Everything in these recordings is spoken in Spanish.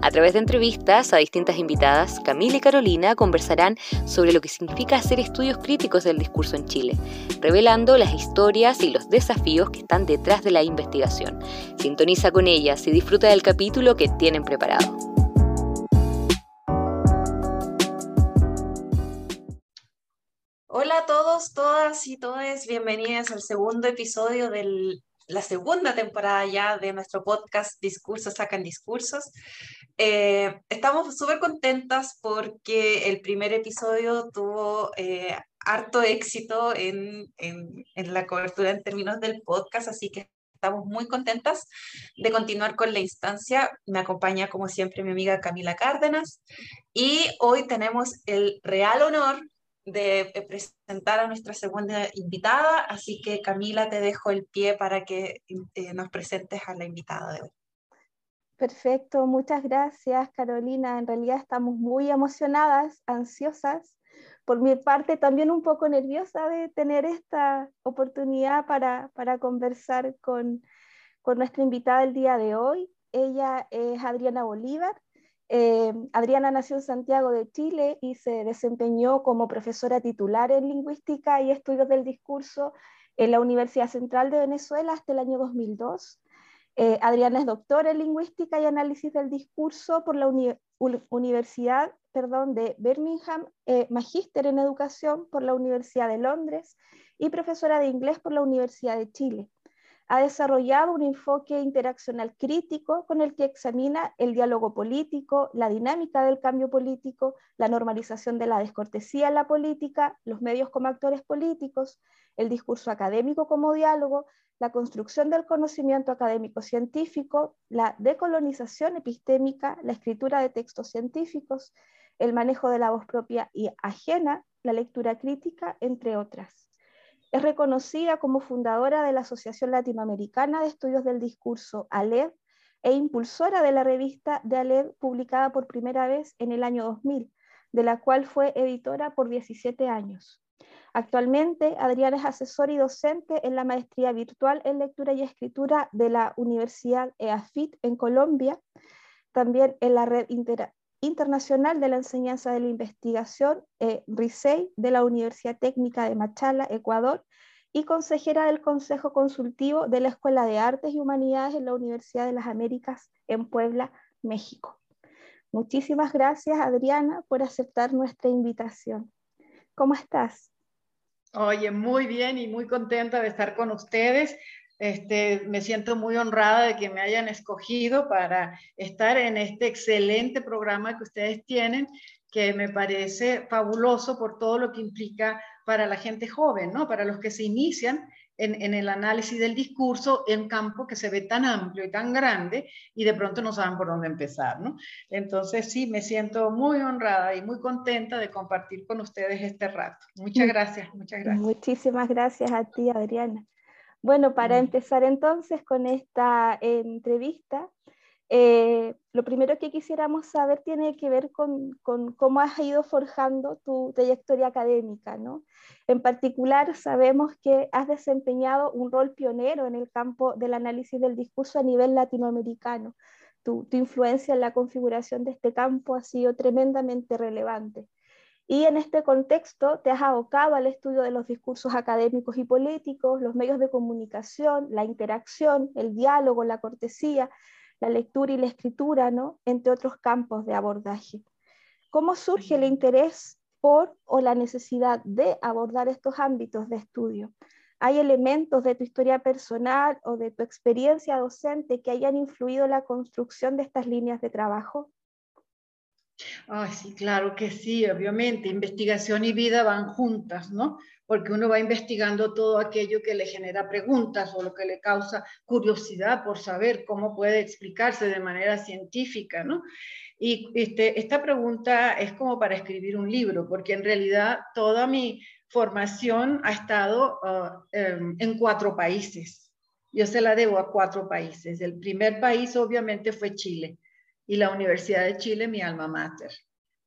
A través de entrevistas a distintas invitadas, Camila y Carolina conversarán sobre lo que significa hacer estudios críticos del discurso en Chile, revelando las historias y los desafíos que están detrás de la investigación. Sintoniza con ellas y disfruta del capítulo que tienen preparado. Hola a todos, todas y todos, bienvenidas al segundo episodio de la segunda temporada ya de nuestro podcast Discursos Sacan Discursos. Eh, estamos súper contentas porque el primer episodio tuvo eh, harto éxito en, en, en, la cobertura en términos del podcast, así que estamos muy contentas de continuar con la instancia. Me acompaña como siempre mi amiga Camila Cárdenas y hoy tenemos el real honor de presentar a nuestra segunda invitada, así que Camila te dejo el pie para que eh, nos presentes a la invitada de hoy. Perfecto, muchas gracias Carolina. En realidad estamos muy emocionadas, ansiosas. Por mi parte también un poco nerviosa de tener esta oportunidad para, para conversar con, con nuestra invitada el día de hoy. Ella es Adriana Bolívar. Eh, Adriana nació en Santiago de Chile y se desempeñó como profesora titular en lingüística y estudios del discurso en la Universidad Central de Venezuela hasta el año 2002. Eh, Adriana es doctora en lingüística y análisis del discurso por la Universidad perdón, de Birmingham, eh, magíster en educación por la Universidad de Londres y profesora de inglés por la Universidad de Chile. Ha desarrollado un enfoque interaccional crítico con el que examina el diálogo político, la dinámica del cambio político, la normalización de la descortesía en la política, los medios como actores políticos, el discurso académico como diálogo, la construcción del conocimiento académico científico, la decolonización epistémica, la escritura de textos científicos, el manejo de la voz propia y ajena, la lectura crítica, entre otras. Es reconocida como fundadora de la Asociación Latinoamericana de Estudios del Discurso, ALED, e impulsora de la revista de ALED publicada por primera vez en el año 2000, de la cual fue editora por 17 años. Actualmente, Adriana es asesor y docente en la maestría virtual en lectura y escritura de la Universidad EAFIT en Colombia, también en la Red Internacional de la Enseñanza de la Investigación, eh, RISEI, de la Universidad Técnica de Machala, Ecuador, y consejera del Consejo Consultivo de la Escuela de Artes y Humanidades en la Universidad de las Américas en Puebla, México. Muchísimas gracias, Adriana, por aceptar nuestra invitación. ¿Cómo estás? Oye, muy bien y muy contenta de estar con ustedes. Este, me siento muy honrada de que me hayan escogido para estar en este excelente programa que ustedes tienen, que me parece fabuloso por todo lo que implica para la gente joven, ¿no? Para los que se inician en, el análisis del discurso en campo que se ve tan amplio y tan grande y de pronto no saben por dónde empezar, ¿no? Entonces sí, me siento muy honrada y muy contenta de compartir con ustedes este rato. Muchas gracias, muchas gracias. Muchísimas gracias a ti, Adriana. Bueno, para empezar entonces con esta entrevista, eh, lo primero que quisiéramos saber tiene que ver con, con, cómo has ido forjando tu trayectoria académica, ¿no? En particular, sabemos que has desempeñado un rol pionero en el campo del análisis del discurso a nivel latinoamericano. Tu, influencia en la configuración de este campo ha sido tremendamente relevante. Y en este contexto te has abocado al estudio de los discursos académicos y políticos, los medios de comunicación, la interacción, el diálogo, la cortesía, la lectura y la escritura, ¿no? entre otros campos de abordaje. ¿Cómo surge el interés por o la necesidad de abordar estos ámbitos de estudio. ¿Hay elementos de tu historia personal o de tu experiencia docente que hayan influido en la construcción de estas líneas de trabajo? Ay, sí, claro que sí, obviamente. Investigación y vida van juntas, ¿no? Porque uno va investigando todo aquello que le genera preguntas o lo que le causa curiosidad por saber cómo puede explicarse de manera científica, ¿no? Y este, esta pregunta es como para escribir un libro, porque en realidad toda mi formación ha estado ah, em, en cuatro países. yo se la debo a cuatro países. El primer país obviamente fue Chile y la Universidad de Chile, mi alma mater.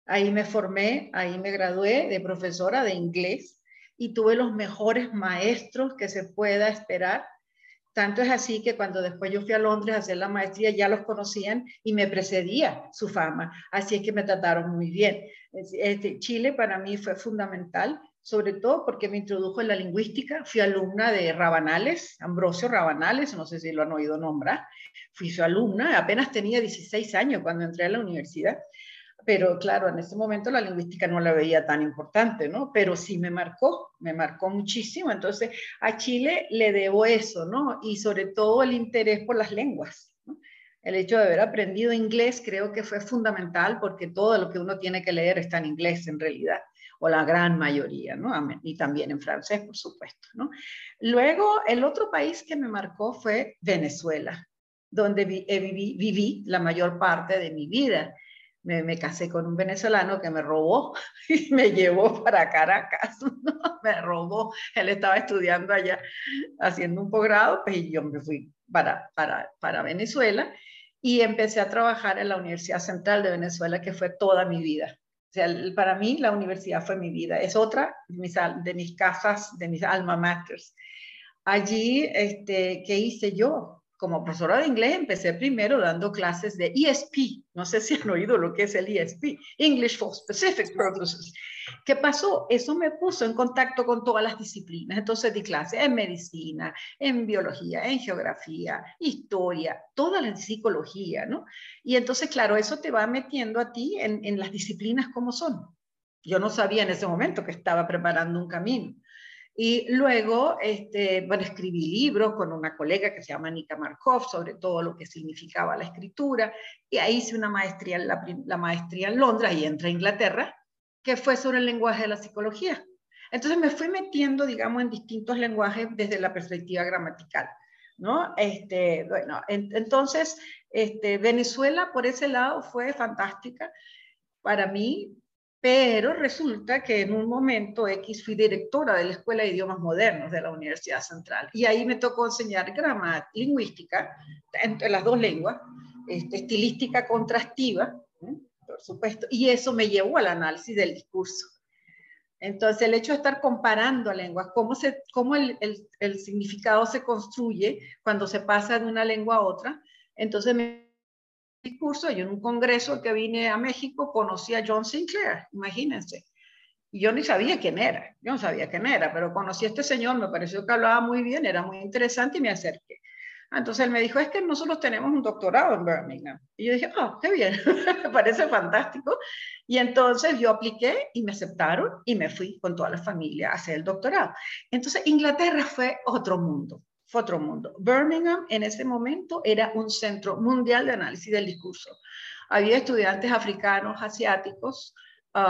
Ahí me formé, ahí me gradué de profesora de inglés y tuve los mejores maestros que se pueda esperar. Tanto es así que cuando después yo fui a Londres a hacer la maestría ya los conocían y me precedía su fama. Así es que me trataron muy bien. Este, Chile para mí fue fundamental sobre todo porque me introdujo en la lingüística. Fui alumna de Rabanales, Ambrosio Rabanales, no sé si lo han oído nombrar. Fui su alumna, apenas tenía 16 años cuando entré a la universidad. Pero claro, en ese momento la lingüística no la veía tan importante, ¿no? Pero sí me marcó, me marcó muchísimo. Entonces, a Chile le debo eso, ¿no? Y sobre todo el interés por las lenguas. El hecho de haber aprendido inglés creo que fue fundamental porque todo lo que uno tiene que leer está en inglés en realidad o la gran mayoría, ¿no? Y también en francés, por supuesto, ¿no? Luego, el otro país que me marcó fue Venezuela, donde viví, la mayor parte de mi vida. Me, casé con un venezolano que me robó y me llevó para Caracas, ¿no? me robó, él estaba estudiando allá, haciendo un posgrado, pues y yo me fui para Venezuela y empecé a trabajar en la Universidad Central de Venezuela, que fue toda mi vida para mí la universidad fue mi vida. Es otra de mis casas, de mis alma maters. Allí, este, ¿qué hice yo? Como profesora de inglés empecé primero dando clases de ESP. No sé si han oído lo que es el ESP, English for Specific Purposes. ¿Qué pasó? Eso me puso en contacto con todas las disciplinas. Entonces di clases en medicina, en biología, en geografía, historia, toda la psicología, ¿no? Y entonces, claro, eso te va metiendo a ti en, en las disciplinas como son. Yo no sabía en ese momento que estaba preparando un camino. Y luego, este, bueno, escribí libros con una colega que se llama Nika Markov sobre todo lo que significaba la escritura. Y ahí hice una maestría, la, maestría en Londres y entré a Inglaterra, que fue sobre el lenguaje de la psicología. Entonces me fui metiendo, digamos, en distintos lenguajes desde la perspectiva gramatical. ¿no? Este, bueno, entonces, este, Venezuela por ese lado fue fantástica para mí pero resulta que en un momento X fui directora de la Escuela de Idiomas Modernos de la Universidad Central y ahí me tocó enseñar gramática, lingüística, entre las dos lenguas, este, estilística contrastiva, por supuesto, y eso me llevó al análisis del discurso. Entonces, el hecho de estar comparando lenguas, cómo, se, cómo el, el, el significado se construye cuando se pasa de una lengua a otra, entonces me discurso, yo en un congreso que vine a México conocí a John Sinclair, imagínense. Y yo ni sabía quién era, yo no sabía quién era, pero conocí a este señor, me pareció que hablaba muy bien, era muy interesante y me acerqué. Entonces él me dijo, es que nosotros tenemos un doctorado en Birmingham. Y yo dije, oh, qué bien, me parece fantástico. Y entonces yo apliqué y me aceptaron y me fui con toda la familia a hacer el doctorado. Entonces Inglaterra fue otro mundo fue otro mundo. Birmingham en ese momento era un centro mundial de análisis del discurso. Había estudiantes africanos, asiáticos,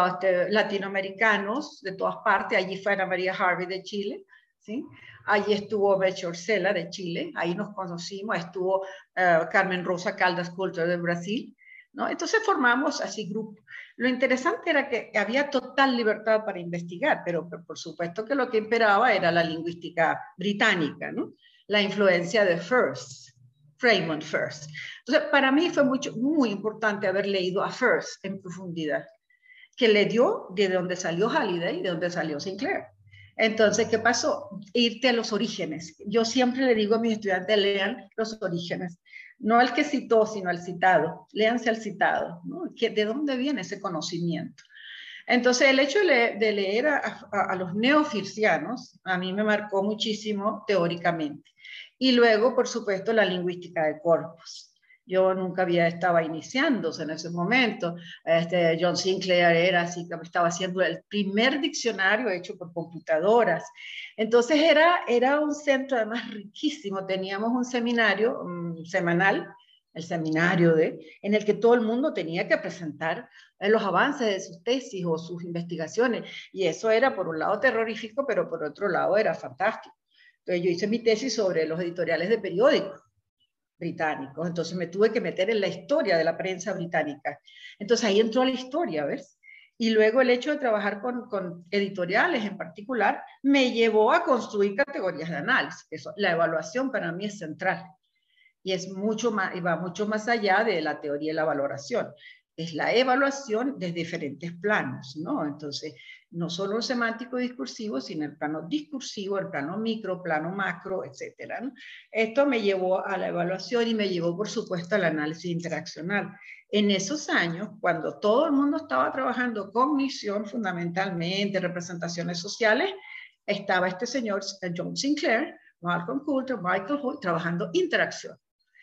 este, latinoamericanos de todas partes. Allí fue Ana María Harvey de Chile. ¿sí? Allí estuvo Beche Orcela de Chile. Ahí nos conocimos. Estuvo ah, Carmen Rosa Caldas Coulter de Brasil. ¿no? Entonces formamos así grupo. Lo interesante era que había total libertad para investigar, pero, por supuesto que lo que imperaba era la lingüística británica, la influencia de First, Raymond First. Entonces, para mí fue mucho, muy importante haber leído a First en profundidad, que le dio de donde salió Halliday y de donde salió Sinclair. Entonces, ¿qué pasó? Irte a los orígenes. Yo siempre le digo a mis estudiantes, lean los orígenes. No al que citó, sino al citado. Léanse al citado. ¿no? ¿De dónde viene ese conocimiento? Entonces, el hecho de, leer a, los neofircianos a mí me marcó muchísimo teóricamente. Y luego, por supuesto, la lingüística de corpus. Yo nunca había estado iniciándose en ese momento. Este, John Sinclair era así, estaba haciendo el primer diccionario hecho por computadoras. Entonces era, era un centro además riquísimo. Teníamos un seminario semanal, el seminario de, en el que todo el mundo tenía que presentar eh, los avances de sus tesis o sus investigaciones. Y eso era por un lado terrorífico, pero por otro lado era fantástico. Entonces yo hice mi tesis sobre los editoriales de periódicos británicos, entonces me tuve que meter en la historia de la prensa británica. Entonces ahí entró la historia, ¿ves? Y luego el hecho de trabajar con, editoriales en particular me llevó a construir categorías de análisis. Eso, la evaluación para mí es central y es mucho más, va mucho más allá de la teoría y la valoración. Es la evaluación de diferentes planos, ¿no? Entonces, no solo el semántico discursivo, sino el plano discursivo, el plano micro, plano macro. ¿no? Esto me llevó a la evaluación y me llevó, por supuesto, al análisis interaccional en esos años, cuando todo el mundo estaba trabajando cognición fundamentalmente, representaciones sociales, estaba este señor eh, John Sinclair, Malcolm Coulter, Michael Hoy, trabajando interacción.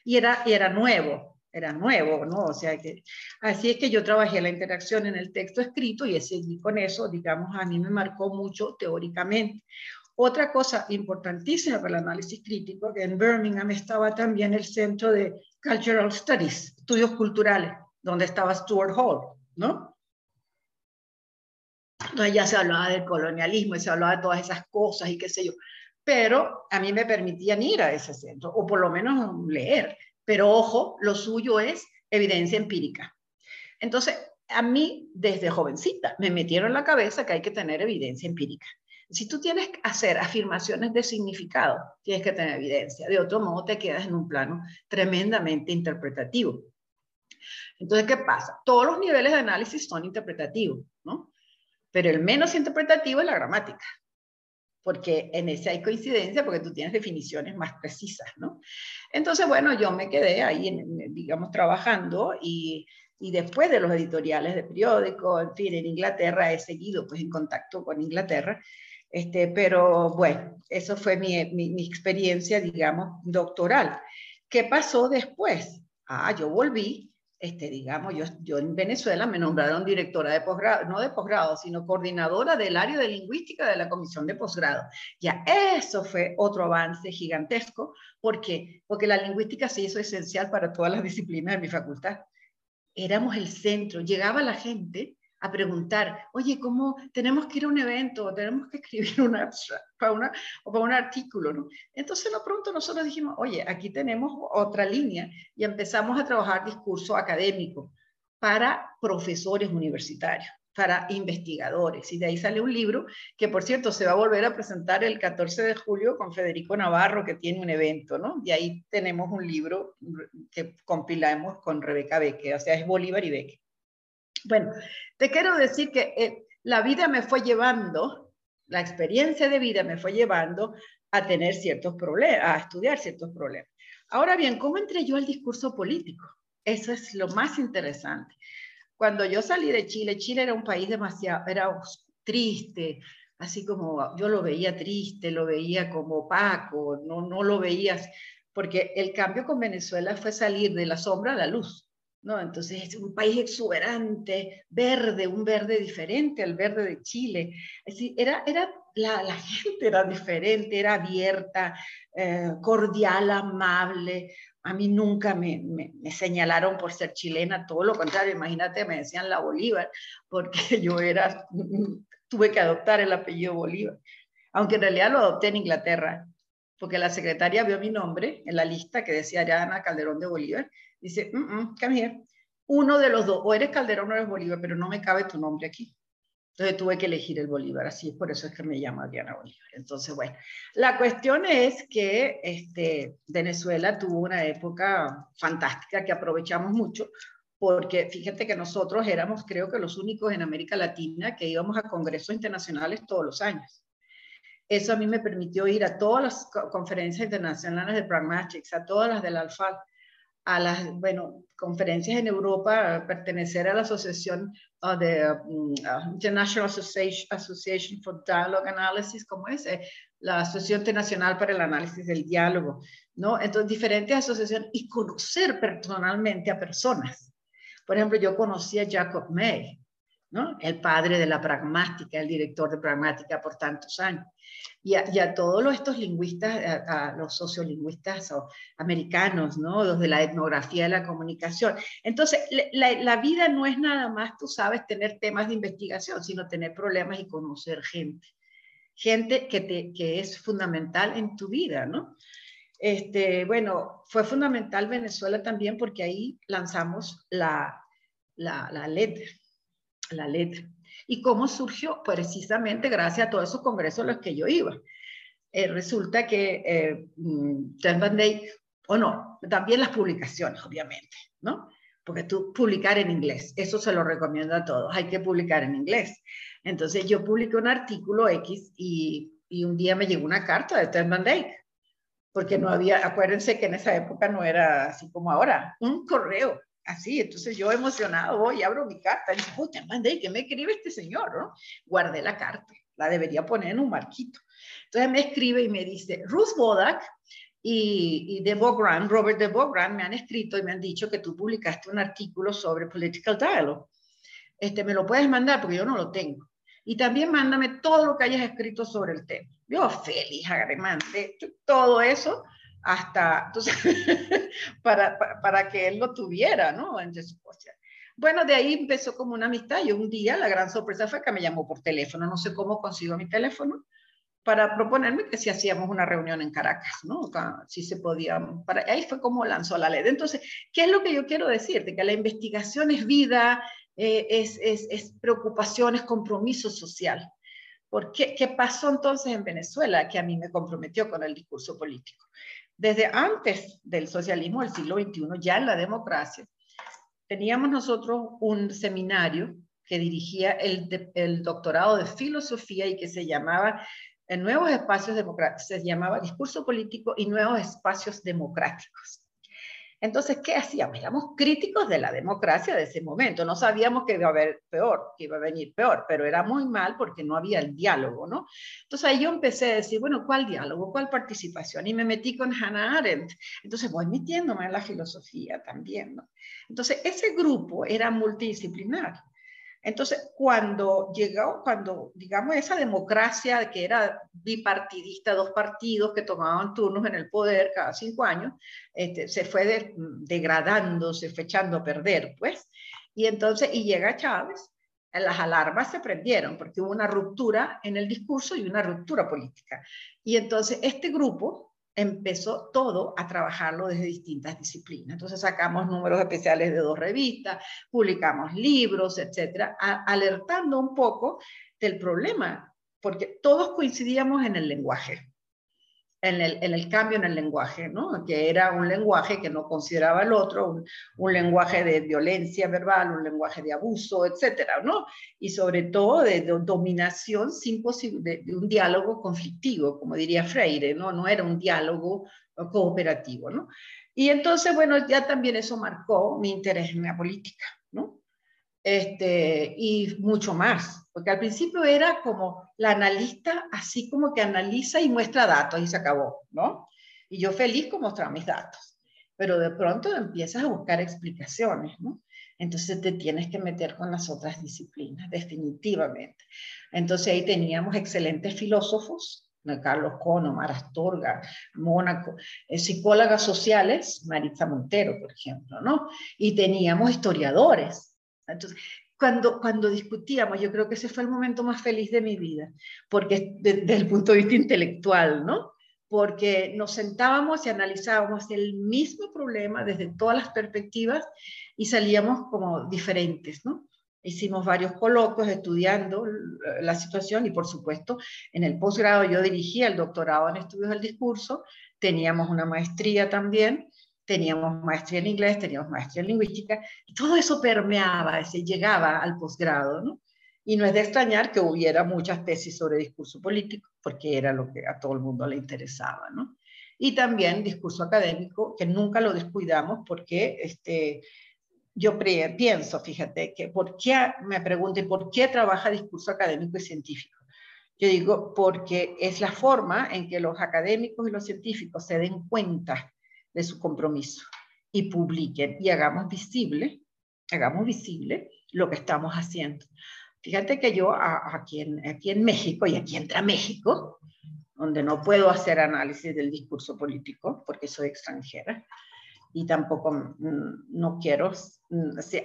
Y era, y era nuevo, era nuevo, ¿no? O sea que, así es que yo trabajé la interacción en el texto escrito y seguí con eso, digamos, a mí me marcó mucho teóricamente. Otra cosa importantísima para el análisis crítico, que en Birmingham estaba también el Centro de Cultural Studies, Estudios Culturales, donde estaba Stuart Hall, ¿no? Entonces ya se hablaba del colonialismo y se hablaba de todas esas cosas y qué sé yo. Pero a mí me permitían ir a ese centro, o por lo menos leer. Pero ojo, lo suyo es evidencia empírica. Entonces, a mí desde jovencita me metieron en la cabeza que hay que tener evidencia empírica. Si tú tienes que hacer afirmaciones de significado, tienes que tener evidencia. De otro modo, te quedas en un plano tremendamente interpretativo. Entonces, ¿qué pasa? Todos los niveles de análisis son interpretativos, ¿no? Pero el menos interpretativo es la gramática, porque en ese hay coincidencia, porque tú tienes definiciones más precisas, ¿no? Entonces, bueno, yo me quedé ahí, digamos, trabajando y, y después de los editoriales de periódico, en fin, en Inglaterra he seguido pues en contacto con Inglaterra este, pero bueno, eso fue mi, mi, experiencia, digamos, doctoral. ¿Qué pasó después? Ah, yo volví, este, digamos, yo, yo en Venezuela me nombraron directora de posgrado, no de posgrado, sino coordinadora del área de lingüística de la comisión de posgrado. Ya eso fue otro avance gigantesco. ¿Por qué? Porque la lingüística se hizo esencial para todas las disciplinas de mi facultad. Éramos el centro, llegaba la gente a preguntar, oye, ¿cómo tenemos que ir a un evento? ¿Tenemos que escribir una para, una, o para un artículo? ¿no? Entonces, de pronto nosotros dijimos, oye, aquí tenemos otra línea y empezamos a trabajar discurso académico para profesores universitarios para investigadores. Y de ahí sale un libro que, por cierto, se va a volver a presentar el 14 de julio con Federico Navarro, que tiene un evento, ¿no? Y ahí tenemos un libro que compilamos con Rebeca Beque, o sea, es Bolívar y Beque. Bueno, te quiero decir que eh, la vida me fue llevando, la experiencia de vida me fue llevando a tener ciertos problemas, a estudiar ciertos problemas. Ahora bien, ¿cómo entré yo al discurso político? Eso es lo más interesante. Cuando yo salí de Chile, Chile era un país demasiado, era triste, así como yo lo veía triste, lo veía como opaco, no, no lo veías, porque el cambio con Venezuela fue salir de la sombra a la luz. ¿No? Entonces es un país exuberante, verde, un verde diferente al verde de Chile. Era, era, la, la gente era diferente, era abierta, eh, cordial, amable. A mí nunca me, me, me, señalaron por ser chilena, todo lo contrario, imagínate, me decían la Bolívar, porque yo era, tuve que adoptar el apellido Bolívar, aunque en realidad lo adopté en Inglaterra, porque la secretaria vio mi nombre en la lista que decía Ana Calderón de Bolívar Dice, mm, mm. Uno de los dos, o eres Calderón o eres Bolívar, pero no me cabe tu nombre aquí. Entonces tuve que elegir el Bolívar, así es por eso es que me llamo Diana Bolívar. Entonces, bueno, la cuestión es que este, Venezuela tuvo una época fantástica que aprovechamos mucho, porque fíjate que nosotros éramos, creo que los únicos en América Latina que íbamos a congresos internacionales todos los años. Eso a mí me permitió ir a todas las conferencias internacionales de Pragmatics, a todas las del Alfa, a las bueno, conferencias en Europa, pertenecer a la asociación uh, de uh, International Association, Association for Dialogue Analysis, como es eh, la Asociación Internacional para el Análisis del Diálogo, ¿no? Entonces, diferentes asociaciones y conocer personalmente a personas. Por ejemplo, yo conocí a Jacob May, ¿no? El padre de la pragmática, el director de pragmática por tantos años y a, todos estos lingüistas, a, los sociolingüistas americanos, ¿no? Los de la etnografía de la comunicación. Entonces, la, vida no es nada más, tú sabes, tener temas de investigación, sino tener problemas y conocer gente. Gente que, te, que es fundamental en tu vida, ¿no? Este, bueno, fue fundamental Venezuela también porque ahí lanzamos la, la, la letra la letra. ¿Y cómo surgió? Precisamente gracias a todos esos congresos a los que yo iba. Eh, resulta que eh, mm, Van o no, también las publicaciones, obviamente, ¿no? Porque tú publicar en inglés, eso se lo recomiendo a todos, hay que publicar en inglés. Entonces yo publiqué un artículo X y, y un día me llegó una carta de Ted Van Dyke, porque no había, acuérdense que en esa época no era así como ahora, un correo, así, entonces yo emocionado voy, abro mi carta y digo, oh, Ted Van Dyke, ¿qué me escribe este señor? ¿no? Guardé la carta, la debería poner en un marquito. Entonces me escribe y me dice, Ruth Bodak y, y de Robert de Bogran, me han escrito y me han dicho que tú publicaste un artículo sobre political dialogue. Este, me lo puedes mandar porque yo no lo tengo. Y también mándame todo lo que hayas escrito sobre el tema. Yo feliz, agremante, todo eso hasta, entonces, para, para, para, que él lo tuviera, ¿no? Bueno, de ahí empezó como una amistad. Y un día la gran sorpresa fue que me llamó por teléfono. No sé cómo consiguió mi teléfono para proponerme que si hacíamos una reunión en Caracas, ¿no? Si se podía, para, ahí fue como lanzó la ley. Entonces, ¿qué es lo que yo quiero decirte? Que la investigación es vida, eh, es, es, es, preocupación, es compromiso social. ¿Por qué? ¿Qué pasó entonces en Venezuela que a mí me comprometió con el discurso político? Desde antes del socialismo del siglo XXI, ya en la democracia, teníamos nosotros un seminario que dirigía el, el doctorado de filosofía y que se llamaba en nuevos espacios democráticos, se llamaba discurso político y nuevos espacios democráticos. Entonces, ¿qué hacíamos? Éramos críticos de la democracia de ese momento. No sabíamos que iba a haber peor, que iba a venir peor, pero era muy mal porque no había el diálogo, ¿no? Entonces ahí yo empecé a decir, bueno, ¿cuál diálogo? ¿Cuál participación? Y me metí con Hannah Arendt. Entonces voy metiéndome en la filosofía también, ¿no? Entonces ese grupo era multidisciplinar. Entonces, cuando llegó, cuando, digamos, esa democracia que era bipartidista, dos partidos que tomaban turnos en el poder cada cinco años, este, se fue degradando, se fue echando a perder, pues. Y entonces, y llega Chávez, las alarmas se prendieron porque hubo una ruptura en el discurso y una ruptura política. Y entonces, este grupo, empezó todo a trabajarlo desde distintas disciplinas. Entonces sacamos números especiales de dos revistas, publicamos libros, etcétera, alertando un poco del problema, porque todos coincidíamos en el lenguaje en el, cambio en el lenguaje, ¿no? que era un lenguaje que no consideraba el otro, un, lenguaje de violencia verbal, un lenguaje de abuso, etcétera, ¿no? Y sobre todo de, dominación sin de, de, un diálogo conflictivo, como diría Freire, ¿no? No era un diálogo cooperativo, ¿no? Y entonces, bueno, ya también eso marcó mi interés en la política. Este, y mucho más, porque al principio era como la analista, así como que analiza y muestra datos y se acabó, ¿no? Y yo feliz con mostrar mis datos, pero de pronto empiezas a buscar explicaciones, ¿no? Entonces te tienes que meter con las otras disciplinas, definitivamente. Entonces ahí teníamos excelentes filósofos, Carlos Cono, Marastorga, Mónaco, eh, psicólogas sociales, Maritza Montero, por ejemplo, ¿no? Y teníamos historiadores, entonces, cuando, cuando discutíamos, yo creo que ese fue el momento más feliz de mi vida, porque desde el punto de vista intelectual, ¿no? Porque nos sentábamos y analizábamos el mismo problema desde todas las perspectivas y salíamos como diferentes, ¿no? Hicimos varios coloquios estudiando la situación y, por supuesto, en el posgrado yo dirigía el doctorado en estudios del discurso, teníamos una maestría también teníamos maestría en inglés, teníamos maestría en lingüística, y todo eso permeaba, se llegaba al posgrado, ¿no? Y no es de extrañar que hubiera muchas tesis sobre discurso político, porque era lo que a todo el mundo le interesaba, ¿no? Y también discurso académico, que nunca lo descuidamos, porque este, yo pienso, fíjate, que por qué, me pregunté, ¿por qué trabaja discurso académico y científico? Yo digo, porque es la forma en que los académicos y los científicos se den cuenta de su compromiso y publiquen y hagamos visible, hagamos visible lo que estamos haciendo. Fíjate que yo aquí en, aquí en México, y aquí entra México, donde no puedo hacer análisis del discurso político porque soy extranjera y tampoco no quiero,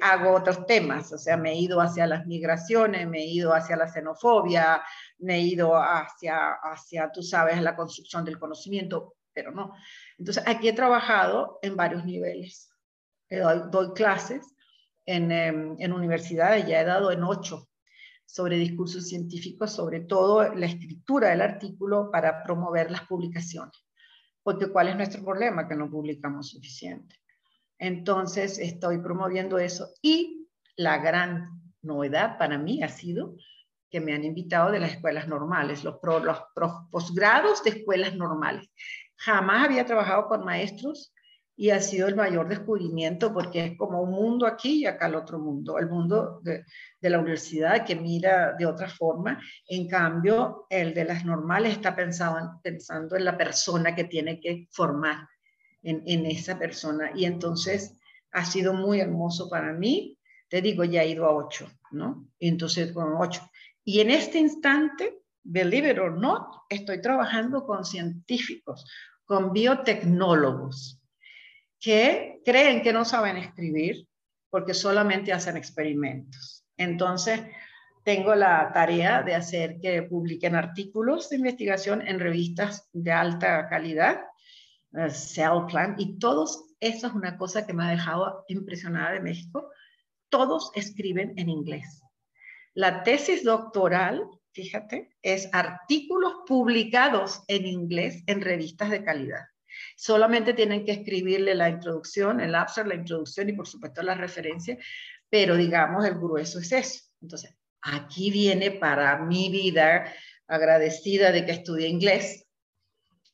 hago otros temas, o sea, me he ido hacia las migraciones, me he ido hacia la xenofobia, me he ido hacia, hacia tú sabes, la construcción del conocimiento, pero no. Entonces, aquí he trabajado en varios niveles. Doy, doy clases en, em, en universidades, ya he dado en ocho sobre discursos científicos, sobre todo la escritura del artículo para promover las publicaciones. Porque ¿cuál es nuestro problema? Que no publicamos suficiente. Entonces, estoy promoviendo eso y la gran novedad para mí ha sido que me han invitado de las escuelas normales, los, los posgrados de escuelas normales. Jamás había trabajado con maestros y ha sido el mayor descubrimiento porque es como un mundo aquí y acá el otro mundo, el mundo de, la universidad que mira de otra forma, en cambio el de las normales está pensando en la persona que tiene que formar en, en esa persona y entonces ha sido muy hermoso para mí, te digo, ya he ido a ocho, ¿no? Entonces con ocho. Y en este instante, believe it or not, estoy trabajando con científicos, con biotecnólogos, que creen que no saben escribir porque solamente hacen experimentos. Entonces, tengo la tarea de hacer que publiquen artículos de investigación en revistas de alta calidad, uh, Cell Plan, y todos, eso es una cosa que me ha dejado impresionada de México, todos escriben en inglés. La tesis doctoral, fíjate, es artículos publicados en inglés en revistas de calidad. Solamente tienen que escribirle la introducción, el abstract, la introducción y por supuesto la referencia, pero digamos el grueso es eso. Entonces, aquí viene para mi vida agradecida de que estudié inglés,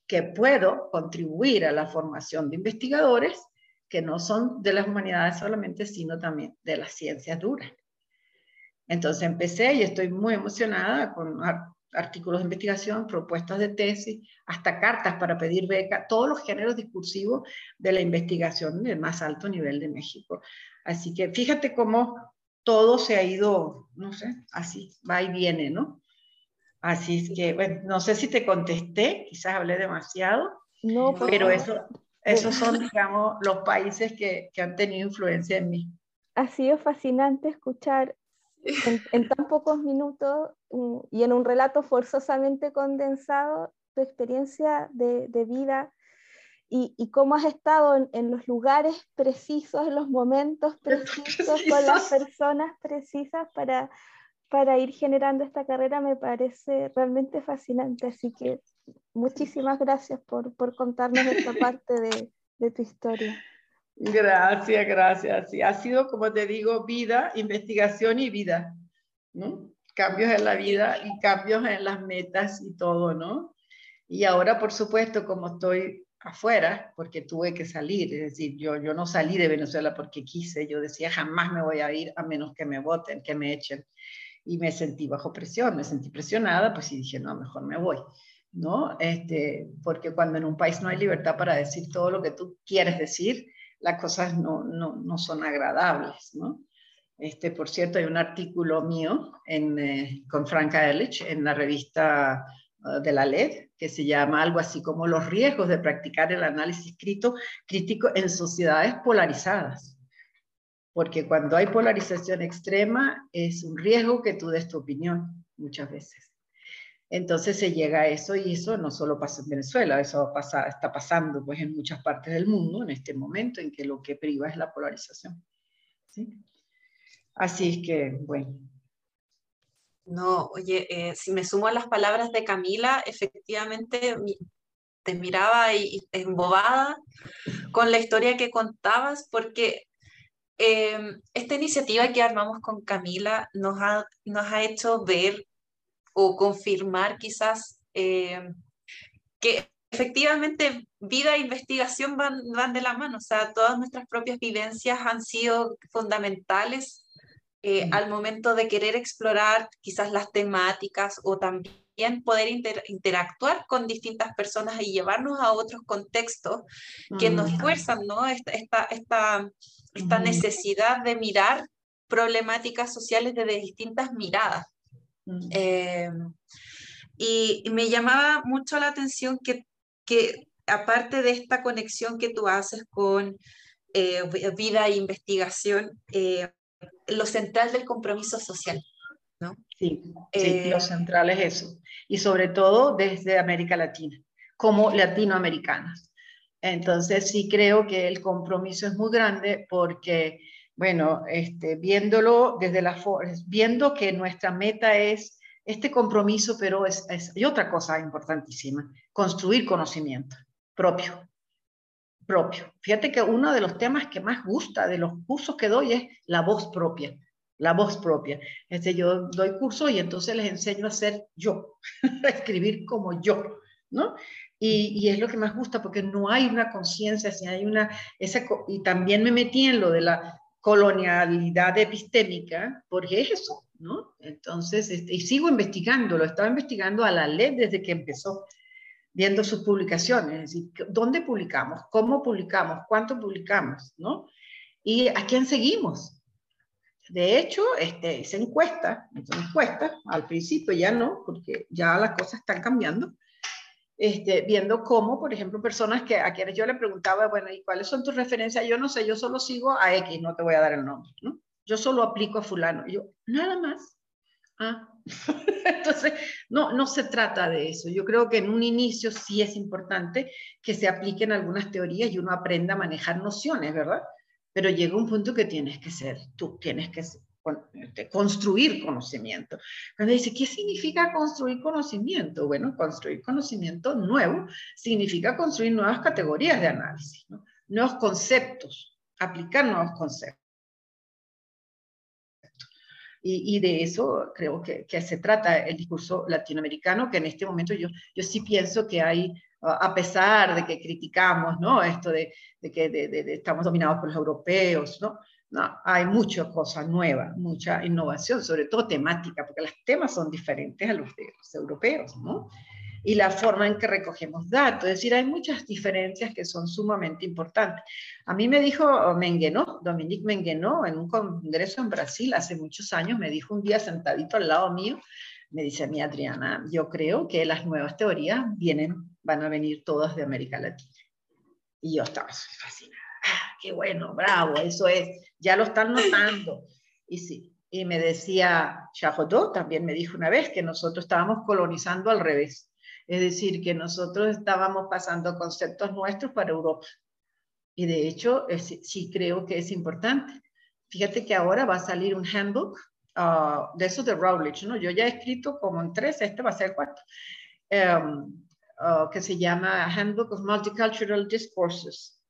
que puedo contribuir a la formación de investigadores que no son de las humanidades solamente, sino también de las ciencias duras. Entonces empecé y estoy muy emocionada con artículos de investigación, propuestas de tesis, hasta cartas para pedir beca, todos los géneros discursivos de la investigación del más alto nivel de México. Así que fíjate cómo todo se ha ido, no sé, así, va y viene, ¿no? Así es que, bueno, no sé si te contesté, quizás hablé demasiado, no, pero eso, esos son, digamos, los países que, que han tenido influencia en mí. Ha sido fascinante escuchar en, tan pocos minutos y en un relato forzosamente condensado tu experiencia de, vida y, y, cómo has estado en, los lugares precisos, en los momentos precisos, con las personas precisas para, para ir generando esta carrera me parece realmente fascinante. Así que muchísimas gracias por, por contarnos esta parte de, de tu historia. Gracias, gracias. Sí, ha sido, como te digo, vida, investigación y vida, ¿no? Cambios en la vida y cambios en las metas y todo, ¿no? Y ahora, por supuesto, como estoy afuera, porque tuve que salir, es decir, yo, yo no salí de Venezuela porque quise, yo decía, jamás me voy a ir a menos que me voten, que me echen. Y me sentí bajo presión, me sentí presionada, pues y dije, no, mejor me voy. ¿no? Este, porque cuando en un país no hay libertad para decir todo lo que tú quieres decir, las cosas no, no, no son agradables, ¿no? Este, por cierto, hay un artículo mío en, eh, con Franca Ehrlich en la revista uh, de la LED que se llama algo así como los riesgos de practicar el análisis crítico, crítico en sociedades polarizadas. Porque cuando hay polarización extrema es un riesgo que tú des tu opinión muchas veces. Entonces se llega a eso y eso no solo pasa en Venezuela, eso está pasando pues en muchas partes del mundo en este momento en que lo que priva es la polarización. Así es que, bueno. No, oye, eh, si me sumo a las palabras de Camila, efectivamente te miraba y, embobada con la historia que contabas, porque eh, esta iniciativa que armamos con Camila nos ha hecho ver o confirmar quizás eh, que efectivamente vida e investigación van, van de la mano, o sea, todas nuestras propias vivencias han sido fundamentales eh, mm. al momento de querer explorar quizás las temáticas o también poder interactuar con distintas personas y llevarnos a otros contextos que nos mm. fuerzan, ¿no? Esta, esta, esta, esta mm. necesidad de mirar problemáticas sociales desde distintas miradas. Mm. Eh, y, me llamaba mucho la atención que, que, aparte de esta conexión que tú haces con eh, vida e investigación, eh, lo central del compromiso social. ¿no? Sí, sí lo central es eso. Y sobre todo desde América Latina, como latinoamericanas. Entonces sí creo que el compromiso es muy grande porque Bueno, este, viéndolo desde la viendo que nuestra meta es este compromiso, pero es, y otra cosa importantísima, construir conocimiento propio, propio. Fíjate que uno de los temas que más gusta de los cursos que doy es la voz propia, la voz propia. Este, yo doy cursos y entonces les enseño a ser yo, a escribir como yo, ¿no? Y, y, es lo que más gusta porque no hay una conciencia, si hay una, esa, y también me metí en lo de la colonialidad epistémica, porque es eso, ¿no? Entonces, este, y sigo investigando, lo estaba investigando a la ley desde que empezó, viendo sus publicaciones, es decir, ¿dónde publicamos? ¿Cómo publicamos? ¿Cuánto publicamos? ¿No? ¿Y a quién seguimos? De hecho, este, esa encuesta, esa encuesta, al principio ya no, porque ya las cosas están cambiando, este, viendo cómo, por ejemplo, personas que, a quienes yo le preguntaba, bueno, ¿y cuáles son tus referencias? Yo no sé, yo solo sigo a X, no te voy a dar el nombre, ¿no? Yo solo aplico a fulano. yo, nada más. Ah. Entonces, no, no se trata de eso. Yo creo que en un inicio sí es importante que se apliquen algunas teorías y uno aprenda a manejar nociones, ¿verdad? Pero llega un punto que tienes que ser, tú tienes que ser, este, construir conocimiento. Cuando dice, ¿qué significa construir conocimiento? Bueno, construir conocimiento nuevo significa construir nuevas categorías de análisis, nuevos conceptos, aplicar nuevos conceptos. Y, de eso creo que, se trata el discurso latinoamericano, que en este momento yo, yo sí pienso que hay, a pesar de que criticamos ¿no? esto de, que estamos dominados por los europeos, ¿no? No, hay muchas cosas nuevas, mucha innovación, sobre todo temática, porque los temas son diferentes a los de los europeos, ¿no? Y la forma en que recogemos datos, es decir, hay muchas diferencias que son sumamente importantes. A mí me dijo Menguenó, Dominique Menguenó, en un congreso en Brasil hace muchos años, me dijo un día sentadito al lado mío, me dice mi Adriana, yo creo que las nuevas teorías vienen, van a venir todas de América Latina. Y yo estaba fascinada ah, qué bueno, bravo, eso es, ya lo están notando. Y sí, y me decía Chajotot, también me dijo una vez que nosotros estábamos colonizando al revés, es decir, que nosotros estábamos pasando conceptos nuestros para Europa. Y de hecho, sí creo que es importante. Fíjate que ahora va a salir un handbook uh, de eso de Rowledge, ¿no? Yo ya he escrito como en tres, este va a ser el um, uh, que se llama Handbook of Multicultural Discourses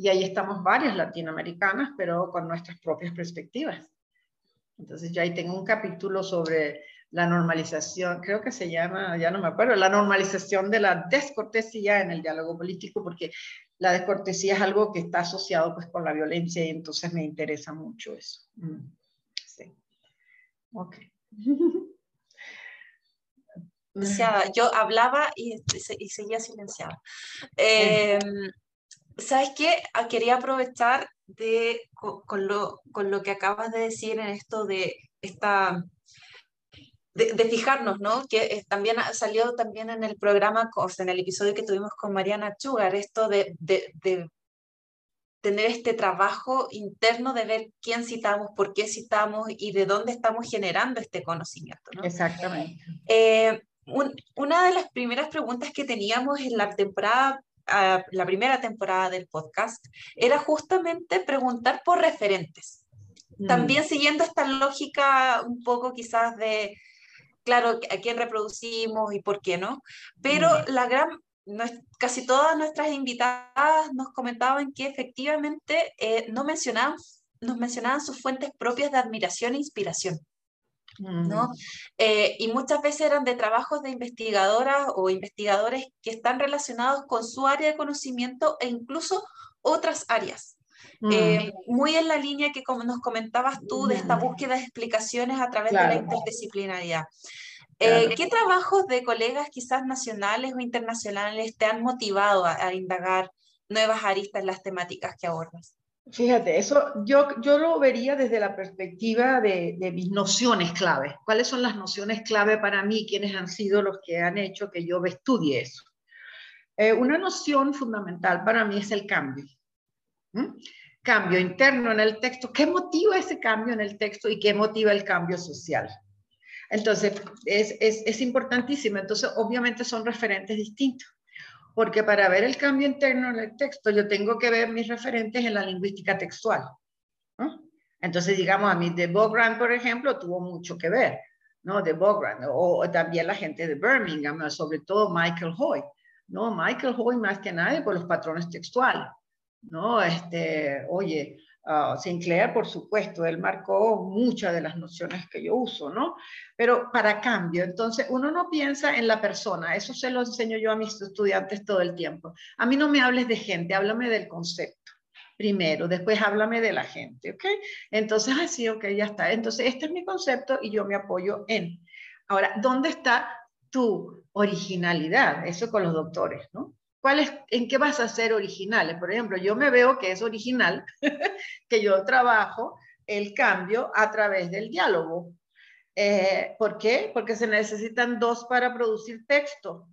y ahí estamos varias latinoamericanas, pero con nuestras propias perspectivas. Entonces ya ahí tengo un capítulo sobre la normalización, creo que se llama, ya no me acuerdo, la normalización de la descortesía en el diálogo político, porque la descortesía es algo que está asociado pues con la violencia y entonces me interesa mucho eso. Mm, sí. Ok. Yo hablaba y, y seguía silenciada. Eh, ¿Sabes qué? Ah, quería aprovechar de, con, lo, con lo que acabas de decir en esto de esta... De, fijarnos, ¿no? Que eh, también salió también en el programa, en el episodio que tuvimos con Mariana Chugar, esto de, de, de tener este trabajo interno de ver quién citamos, por qué citamos y de dónde estamos generando este conocimiento. ¿no? Exactamente. Eh, una de las primeras preguntas que teníamos en la temporada la primera temporada del podcast, era justamente preguntar por referentes. Mm. También siguiendo esta lógica un poco quizás de, claro, a quién reproducimos y por qué no, pero mm. la gran, casi todas nuestras invitadas nos comentaban que efectivamente eh, no mencionaban, nos mencionaban sus fuentes propias de admiración e inspiración. ¿No? Eh, y muchas veces eran de trabajos de investigadoras o investigadores que están relacionados con su área de conocimiento e incluso otras áreas. Eh, muy en la línea que como nos comentabas tú de esta búsqueda de explicaciones a través de la interdisciplinaridad. Eh, ¿Qué trabajos de colegas quizás nacionales o internacionales te han motivado a indagar nuevas aristas en las temáticas que abordas? Fíjate, eso yo, yo lo vería desde la perspectiva de, mis nociones clave. ¿Cuáles son las nociones clave para mí? ¿Quiénes han sido los que han hecho que yo estudie eso? Eh, una noción fundamental para mí es el cambio. Cambio interno en el texto. ¿Qué motiva ese cambio en el texto y qué motiva el cambio social? Entonces, es, es, es importantísimo. Entonces, obviamente son referentes distintos porque para ver el cambio interno en el texto yo tengo que ver mis referentes en la lingüística textual. Entonces, digamos, a mí de Bogrand, por ejemplo, tuvo mucho que ver, ¿no? De Bogrand, o, también la gente de Birmingham, sobre todo Michael Hoy, ¿no? Michael Hoy más que nadie por los patrones textuales, ¿no? Este, oye, uh, Sinclair, por supuesto, él marcó muchas de las nociones que yo uso, ¿no? Pero para cambio, entonces uno no piensa en la persona, eso se lo enseño yo a mis estudiantes todo el tiempo. A mí no me hables de gente, háblame del concepto primero, después háblame de la gente, ¿ok? Entonces, así, ok, ya está. Entonces, este es mi concepto y yo me apoyo en. Ahora, ¿dónde está tu originalidad? Eso con los doctores, ¿no? ¿Cuál ¿En qué vas a ser originales? Por ejemplo, yo me veo que es original, que yo trabajo el cambio a través del diálogo. Eh, ¿Por qué? Porque se necesitan dos para producir texto.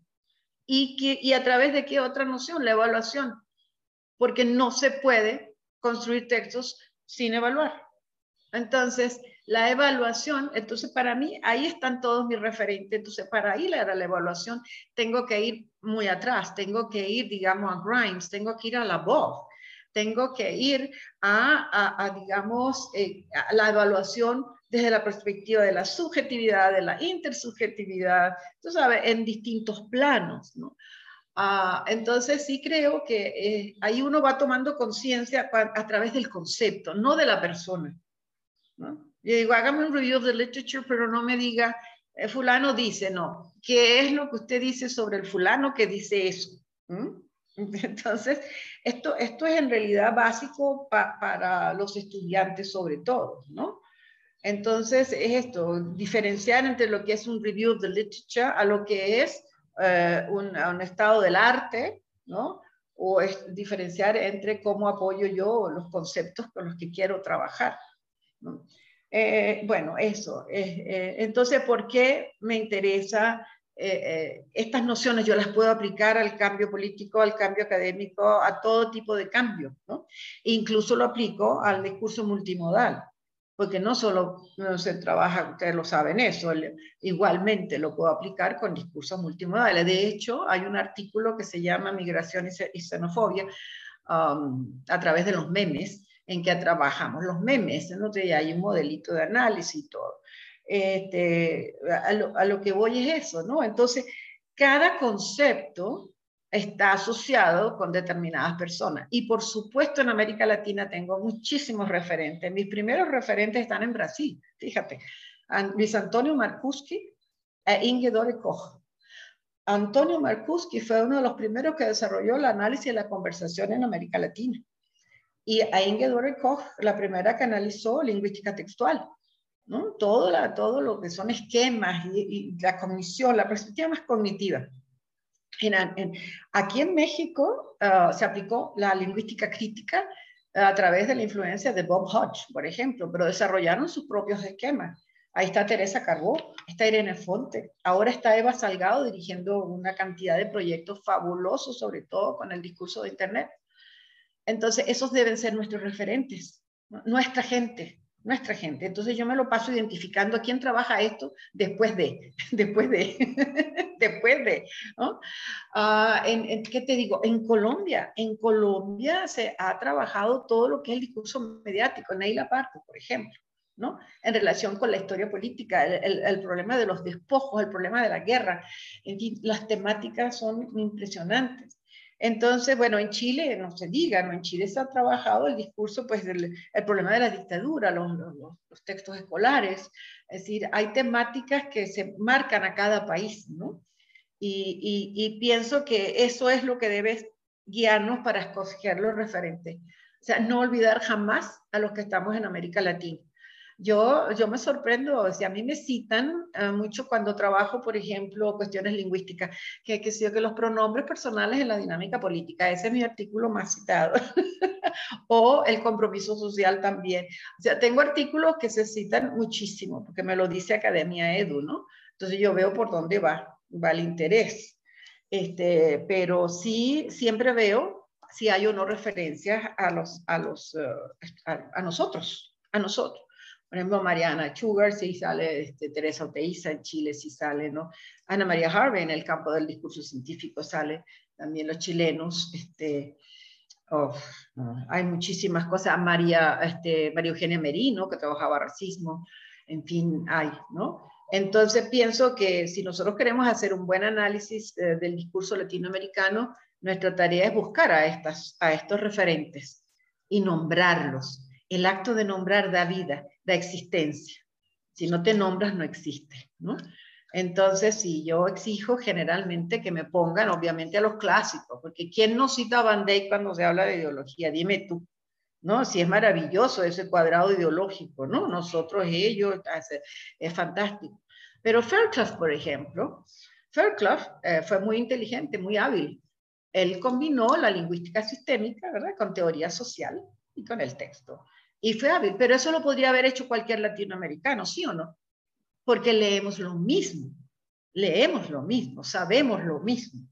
¿Y, que, ¿Y a través de qué otra noción? La evaluación porque no se puede construir textos sin evaluar. Entonces, la evaluación, entonces para mí ahí están todos mis referentes, entonces para ir a la evaluación tengo que ir muy atrás, tengo que ir, digamos, a Grimes, tengo que ir a la voz, tengo que ir a, digamos, eh, a la evaluación desde la perspectiva de la subjetividad, de la intersubjetividad, tú sabes, en distintos planos, ¿no? Ah, entonces sí creo que eh, ahí uno va tomando conciencia a, través del concepto, no de la persona. ¿no? Yo digo, hágame un review of the literature, pero no me diga, eh, fulano dice, no. ¿Qué es lo que usted dice sobre el fulano que dice eso? ¿Mm? Entonces, esto, esto es en realidad básico para los estudiantes sobre todo, ¿no? Entonces, es esto, diferenciar entre lo que es un review of the literature a lo que es eh, un, estado del arte, ¿no? O es diferenciar entre cómo apoyo yo los conceptos con los que quiero trabajar. Eh, bueno, eso. Eh, entonces, ¿por qué me interesa estas nociones? Yo las puedo aplicar al cambio político, al cambio académico, a todo tipo de cambio, ¿no? Incluso lo aplico al discurso multimodal porque no solo se trabaja, ustedes lo saben eso, igualmente lo puedo aplicar con discursos multimodales. De hecho, hay un artículo que se llama Migración y xenofobia um, a través de los memes, en que trabajamos los memes, ¿no? hay un modelito de análisis y todo. Este, a, lo, a lo que voy es eso, ¿no? Entonces, cada concepto está asociado con determinadas personas. Y por supuesto en América Latina tengo muchísimos referentes. Mis primeros referentes están en Brasil, fíjate. Luis Antonio Marcuski e Inge Dore Koch. Antonio Marcuski fue uno de los primeros que desarrolló el análisis de la conversación en América Latina. Y a Inge Dore Koch, la primera que analizó lingüística textual. ¿no? Todo, la, todo lo que son esquemas y, la cognición, la perspectiva más cognitiva aquí en México ah, se aplicó la lingüística crítica a través de la influencia de Bob Hodge, por ejemplo, pero desarrollaron sus propios esquemas. Ahí está Teresa Carbó, está Irene Fonte, ahora está Eva Salgado dirigiendo una cantidad de proyectos fabulosos, sobre todo con el discurso de Internet. Entonces, esos deben ser nuestros referentes, nuestra gente, nuestra gente. Entonces yo me lo paso identificando a quién trabaja esto después de, después de, después de, ¿no? Ah, en, ¿Qué te digo? En Colombia, en Colombia se ha trabajado todo lo que es el discurso mediático, Neila Parto, por ejemplo. ¿no? En relación con la historia política, el, el, problema de los despojos, el problema de la guerra, en fin, las temáticas son impresionantes. Entonces, bueno, en Chile, no se diga, ¿no? En Chile se ha trabajado el discurso, pues, del el problema de la dictadura, los, los, textos escolares, es decir, hay temáticas que se marcan a cada país, ¿no? Y, y, y pienso que eso es lo que debe guiarnos para escoger los referentes. O sea, no olvidar jamás a los que estamos en América Latina. Yo, yo me sorprendo, si a mí me citan eh, mucho cuando trabajo, por ejemplo, cuestiones lingüísticas, que, que, que los pronombres personales en la dinámica política, ese es mi artículo más citado, o el compromiso social también. O sea, tengo artículos que se citan muchísimo, porque me lo dice Academia Edu, ¿no? Entonces yo veo por dónde va, va el interés. Este, pero sí, siempre veo si hay o no referencias a, los, a, los, eh, a nosotros, a nosotros. Por ejemplo, Mariana Sugar, sí sale, este, Teresa Oteiza en Chile, sí sale, ¿no? Ana María Harvey en el campo del discurso científico sale, también los chilenos, este, hay muchísimas cosas. María, este, María Eugenia Merino, que trabajaba racismo, en fin, hay, ¿no? Entonces pienso que si nosotros queremos hacer un buen análisis eh, del discurso latinoamericano, nuestra tarea es buscar a, estas, a estos referentes y nombrarlos. El acto de nombrar da vida, da existencia. Si no te nombras, no existe, ¿no? Entonces, si yo exijo generalmente que me pongan, obviamente, a los clásicos, porque ¿quién no cita a Van cuando se habla de ideología? Dime tú, ¿no? Si es maravilloso ese cuadrado ideológico, ¿no? Nosotros, ellos, es, fantástico. Pero Fairclough, por ejemplo, Fairclough eh, fue muy inteligente, muy hábil. Él combinó la lingüística sistémica, ¿verdad? Con teoría social y con el texto. Y fue hábil, pero eso lo podría haber hecho cualquier latinoamericano, ¿sí o no? porque leemos lo mismo, leemos lo mismo, sabemos lo mismo.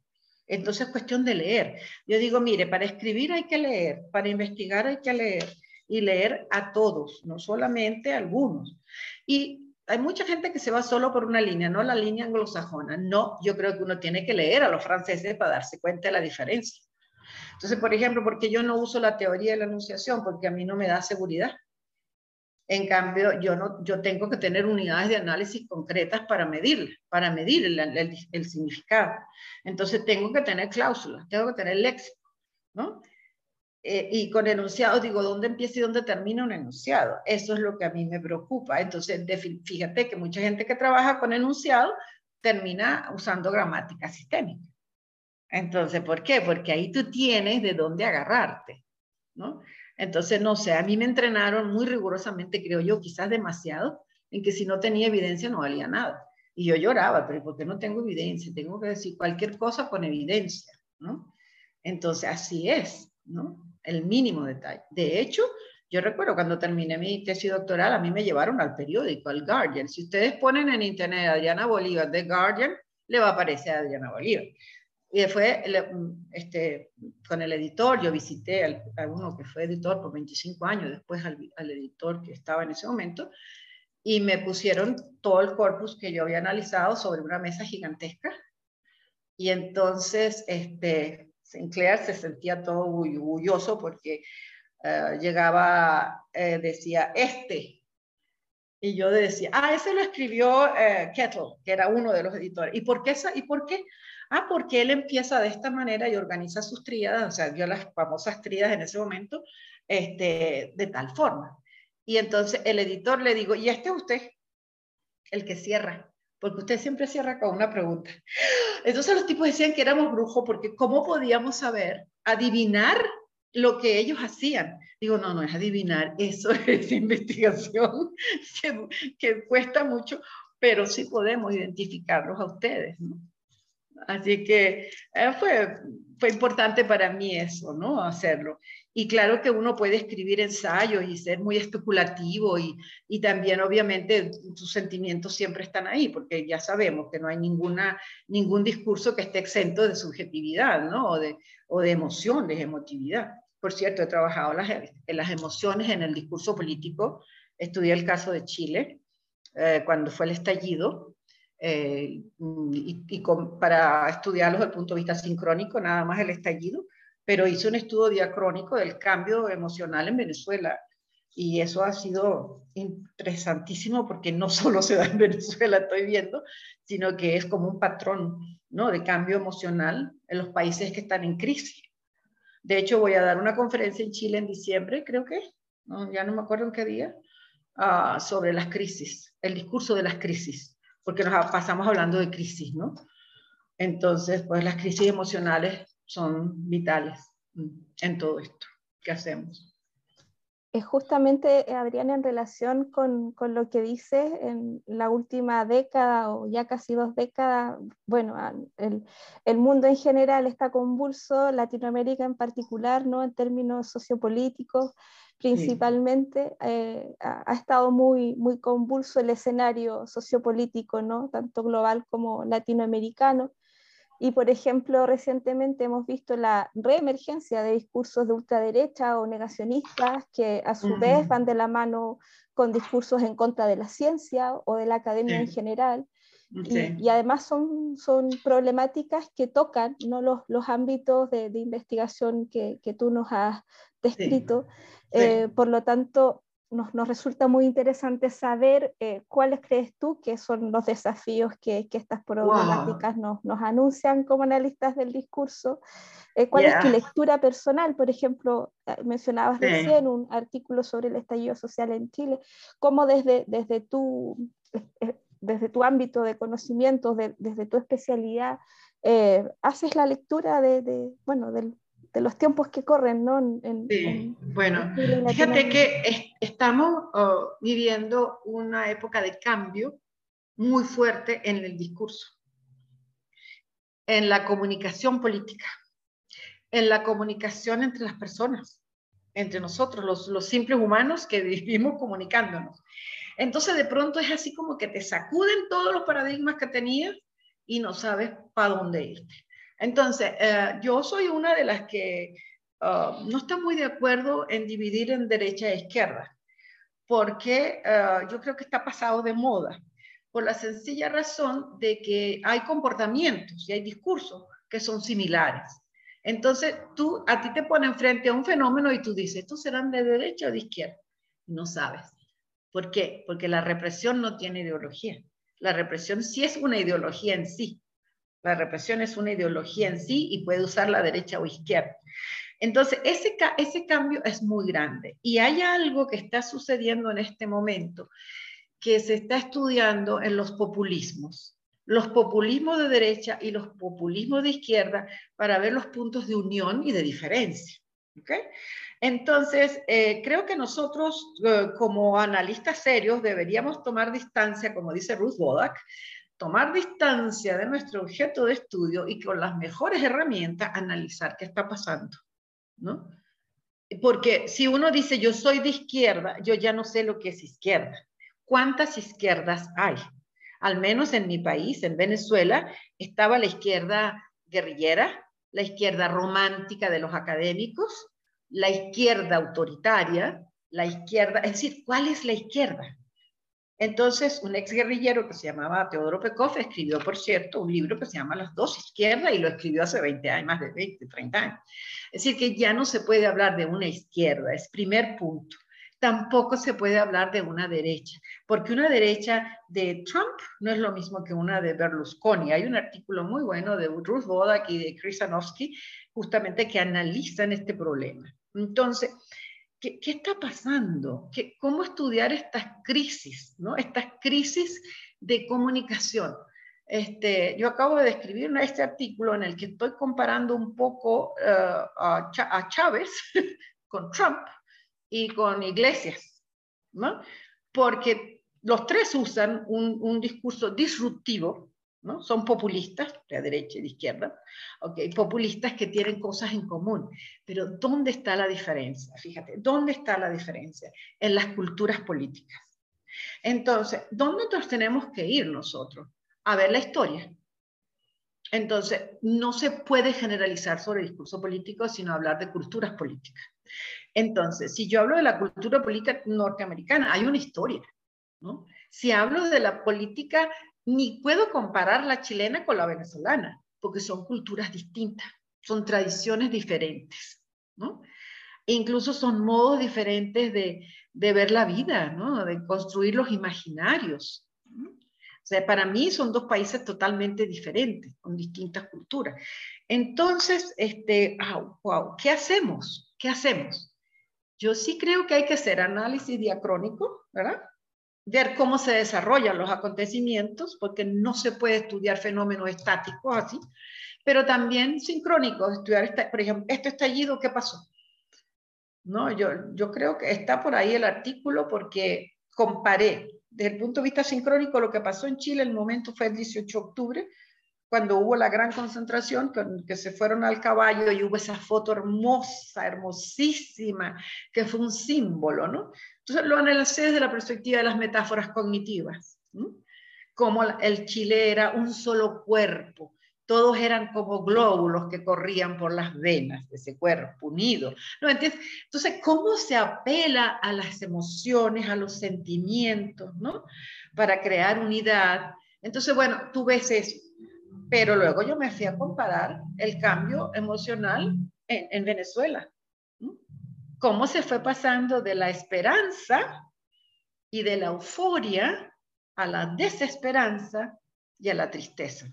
Entonces es cuestión de leer. Yo digo, mire, para escribir hay que leer, para investigar hay que leer y leer a todos, no solamente a algunos. Y hay mucha gente que se va solo por una línea, no la línea anglosajona. No, yo creo que uno tiene que leer a los franceses para darse cuenta de la diferencia. Entonces, por ejemplo, porque yo no uso la teoría de la enunciación, porque a mí no me da seguridad. En cambio, yo, no, yo tengo que tener unidades de análisis concretas para medir, para medir el, significado. Entonces, tengo que tener cláusulas, tengo que tener léxico, ¿no? Eh, y con enunciado digo, ¿dónde empieza y dónde termina un enunciado? Eso es lo que a mí me preocupa. Entonces, fíjate que mucha gente que trabaja con enunciado termina usando gramática sistémica. Entonces, ¿por qué? Porque ahí tú tienes de dónde agarrarte, ¿no? Entonces, no sé, a mí me entrenaron muy rigurosamente, creo yo, quizás demasiado, en que si no tenía evidencia no valía nada. Y yo lloraba, pero ¿por qué no tengo evidencia? Tengo que decir cualquier cosa con evidencia, ¿no? Entonces, así es, ¿no? El mínimo detalle. De hecho, yo recuerdo cuando terminé mi tesis doctoral, a mí me llevaron al periódico, al Guardian. Si ustedes ponen en internet Adriana Bolívar, The Guardian, le va a aparecer Adriana Bolívar. Y fue este, con el editor, yo visité a uno que fue editor por 25 años, después al, al, editor que estaba en ese momento, y me pusieron todo el corpus que yo había analizado sobre una mesa gigantesca. Y entonces este, Sinclair se sentía todo orgulloso porque uh, llegaba, eh, decía, este. Y yo decía, ah, ese lo escribió uh, Kettle, que era uno de los editores. ¿Y por qué? ¿Y por qué? Ah, porque él empieza de esta manera y organiza sus tríadas, o sea, dio las famosas tríadas en ese momento, este, de tal forma. Y entonces el editor le digo, ¿y este es usted? El que cierra, porque usted siempre cierra con una pregunta. Entonces los tipos decían que éramos brujos porque ¿cómo podíamos saber, adivinar lo que ellos hacían? Digo, no, no es adivinar, eso es investigación que, que cuesta mucho, pero sí podemos identificarlos a ustedes, ¿no? Así que eh, fue, fue importante para mí eso, ¿no? Hacerlo. Y claro que uno puede escribir ensayos y ser muy especulativo y, y, también obviamente sus sentimientos siempre están ahí, porque ya sabemos que no hay ninguna, ningún discurso que esté exento de subjetividad, ¿no? O de, o de emoción, de emotividad. Por cierto, he trabajado las, en las emociones en el discurso político. Estudié el caso de Chile eh, cuando fue el estallido eh, y, para estudiarlos desde el punto de vista sincrónico, nada más el estallido, pero hice un estudio diacrónico del cambio emocional en Venezuela y eso ha sido interesantísimo porque no solo se da en Venezuela, estoy viendo, sino que es como un patrón ¿no? de cambio emocional en los países que están en crisis. De hecho, voy a dar una conferencia en Chile en diciembre, creo que, no, ya no me acuerdo en qué día, uh, sobre las crisis, el discurso de las crisis porque nos pasamos hablando de crisis, ¿no? Entonces, pues las crisis emocionales son vitales en todo esto que hacemos. Es justamente, Adriana, en relación con, con, lo que dices, en la última década o ya casi dos décadas, bueno, el, el, mundo en general está convulso, Latinoamérica en particular, ¿no? En términos sociopolíticos, principalmente, eh, ha, estado muy, muy convulso el escenario sociopolítico, ¿no? tanto global como latinoamericano. Y, por ejemplo, recientemente hemos visto la reemergencia de discursos de ultraderecha o negacionistas que a su vez van de la mano con discursos en contra de la ciencia o de la academia en general. Y, además son, son problemáticas que tocan ¿no? los, los ámbitos de, de investigación que, que, tú nos has descrito. Eh, por lo tanto, nos, nos, resulta muy interesante saber eh, cuáles crees tú que son los desafíos que, que estas problemáticas nos, nos, anuncian como analistas del discurso. Eh, ¿Cuál es tu lectura personal? Por ejemplo, mencionabas recién un artículo sobre el estallido social en Chile. ¿Cómo desde, desde tu desde tu ámbito de conocimiento, desde tu especialidad, eh, haces la lectura de, bueno, de, los tiempos que corren, ¿no? sí, bueno, fíjate que estamos oh, viviendo una época de cambio muy fuerte en el discurso, en la comunicación política, en la comunicación entre las personas, entre nosotros, los, los simples humanos que vivimos comunicándonos. Entonces de pronto es así como que te sacuden todos los paradigmas que tenías y no sabes para dónde irte. Entonces, eh, yo soy una de las que uh, no está muy de acuerdo en dividir en derecha e izquierda, porque uh, yo creo que está pasado de moda, por la sencilla razón de que hay comportamientos y hay discursos que son similares. Entonces, tú, a ti te ponen frente a un fenómeno y tú dices, ¿estos serán de derecha o de izquierda? No sabes. ¿Por qué? Porque la represión no tiene ideología. La represión sí es una ideología en sí. La represión es una ideología en sí y puede usar la derecha o izquierda. Entonces, ese, ese cambio es muy grande. Y hay algo que está sucediendo en este momento que se está estudiando en los populismos. Los populismos de derecha y los populismos de izquierda para ver los puntos de unión y de diferencia. ¿okay? Entonces, eh, creo que nosotros eh, como analistas serios deberíamos tomar distancia, como dice Ruth Bodak, tomar distancia de nuestro objeto de estudio y con las mejores herramientas analizar qué está pasando, ¿no? Porque si uno dice yo soy de izquierda, yo ya no sé lo que es izquierda. ¿Cuántas izquierdas hay? Al menos en mi país, en Venezuela, estaba la izquierda guerrillera, la izquierda romántica de los académicos, la izquierda autoritaria, la izquierda, es decir, ¿cuál es la izquierda? Entonces, un ex guerrillero que se llamaba Teodoro Pekov escribió, por cierto, un libro que se llama Las dos izquierdas y lo escribió hace 20 años, más de 20, 30 años. Es decir, que ya no se puede hablar de una izquierda, es primer punto. Tampoco se puede hablar de una derecha, porque una derecha de Trump no es lo mismo que una de Berlusconi. Hay un artículo muy bueno de Ruth Bodak y de Chris Anofsky justamente que analizan este problema. Entonces, ¿qué, está pasando? ¿Qué, ¿Cómo estudiar estas crisis, ¿no? estas crisis de comunicación? Este, yo acabo de escribir este artículo en el que estoy comparando un poco eh, a, Chávez con Trump y con Iglesias, ¿no? porque los tres usan un discurso disruptivo son populistas, de derecha y de izquierda, okay, populistas que tienen cosas en común. Pero ¿dónde está la diferencia? Fíjate, ¿dónde está la diferencia? En las culturas políticas. Entonces, ¿dónde nos tenemos que ir nosotros? A ver la historia. Entonces, no se puede generalizar sobre el discurso político, sino hablar de culturas políticas. Entonces, si yo hablo de la cultura política norteamericana, hay una historia. ¿no? Si hablo de la política ni puedo comparar la chilena con la venezolana, porque son culturas distintas, son tradiciones diferentes, ¿no? E incluso son modos diferentes de, ver la vida, ¿no? De construir los imaginarios. O sea, para mí son dos países totalmente diferentes, con distintas culturas. Entonces, este, wow, ¿qué hacemos? ¿Qué hacemos? Yo sí creo que hay que hacer análisis diacrónico, ¿verdad? Ver cómo se desarrollan los acontecimientos, porque no se puede estudiar fenómenos estáticos así, pero también sincrónicos, estudiar, por ejemplo, este estallido, ¿qué pasó? No, yo, yo creo que está por ahí el artículo porque comparé desde el punto de vista sincrónico lo que pasó en Chile, el momento fue el 18 de octubre, cuando hubo la gran concentración, que se fueron al caballo y hubo esa foto hermosa, hermosísima, que fue un símbolo, ¿no? Entonces lo analicé desde la perspectiva de las metáforas cognitivas, como el Chile era un solo cuerpo, todos eran como glóbulos que corrían por las venas de ese cuerpo unido. ¿no? Entonces, entonces, ¿cómo se apela a las emociones, a los sentimientos, ¿no? para crear unidad? Entonces, bueno, tú ves eso. Pero luego yo me fui a comparar el cambio emocional en, Venezuela. Cómo se fue pasando de la esperanza y de la euforia a la desesperanza y a la tristeza.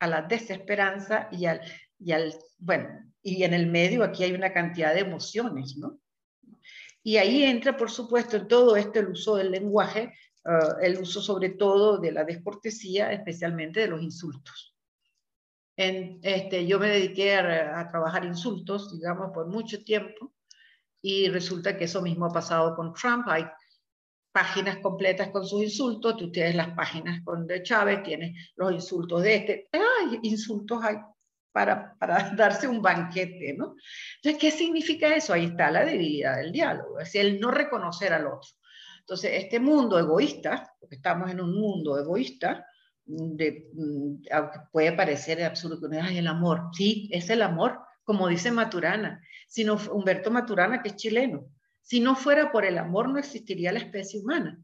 A la desesperanza y al, y bueno, y en el medio aquí hay una cantidad de emociones, ¿no? Y ahí entra, por supuesto, en todo esto el uso del lenguaje, ah, el uso sobre todo de la descortesía, especialmente de los insultos. En, este, yo me dediqué a, trabajar insultos, digamos, por mucho tiempo, y resulta que eso mismo ha pasado con Trump. Hay páginas completas con sus insultos, tú tienes las páginas con de Chávez, tienes los insultos de este, ¡ay! Insultos hay para, para darse un banquete, ¿no? Entonces, ¿qué significa eso? Ahí está la debilidad del diálogo, es el no reconocer al otro. Entonces, este mundo egoísta, porque estamos en un mundo egoísta, de, mm, puede parecer absurdo que el amor, sí, es el amor, como dice Maturana, sino Humberto Maturana, que es chileno. Si no fuera por el amor, no existiría la especie humana.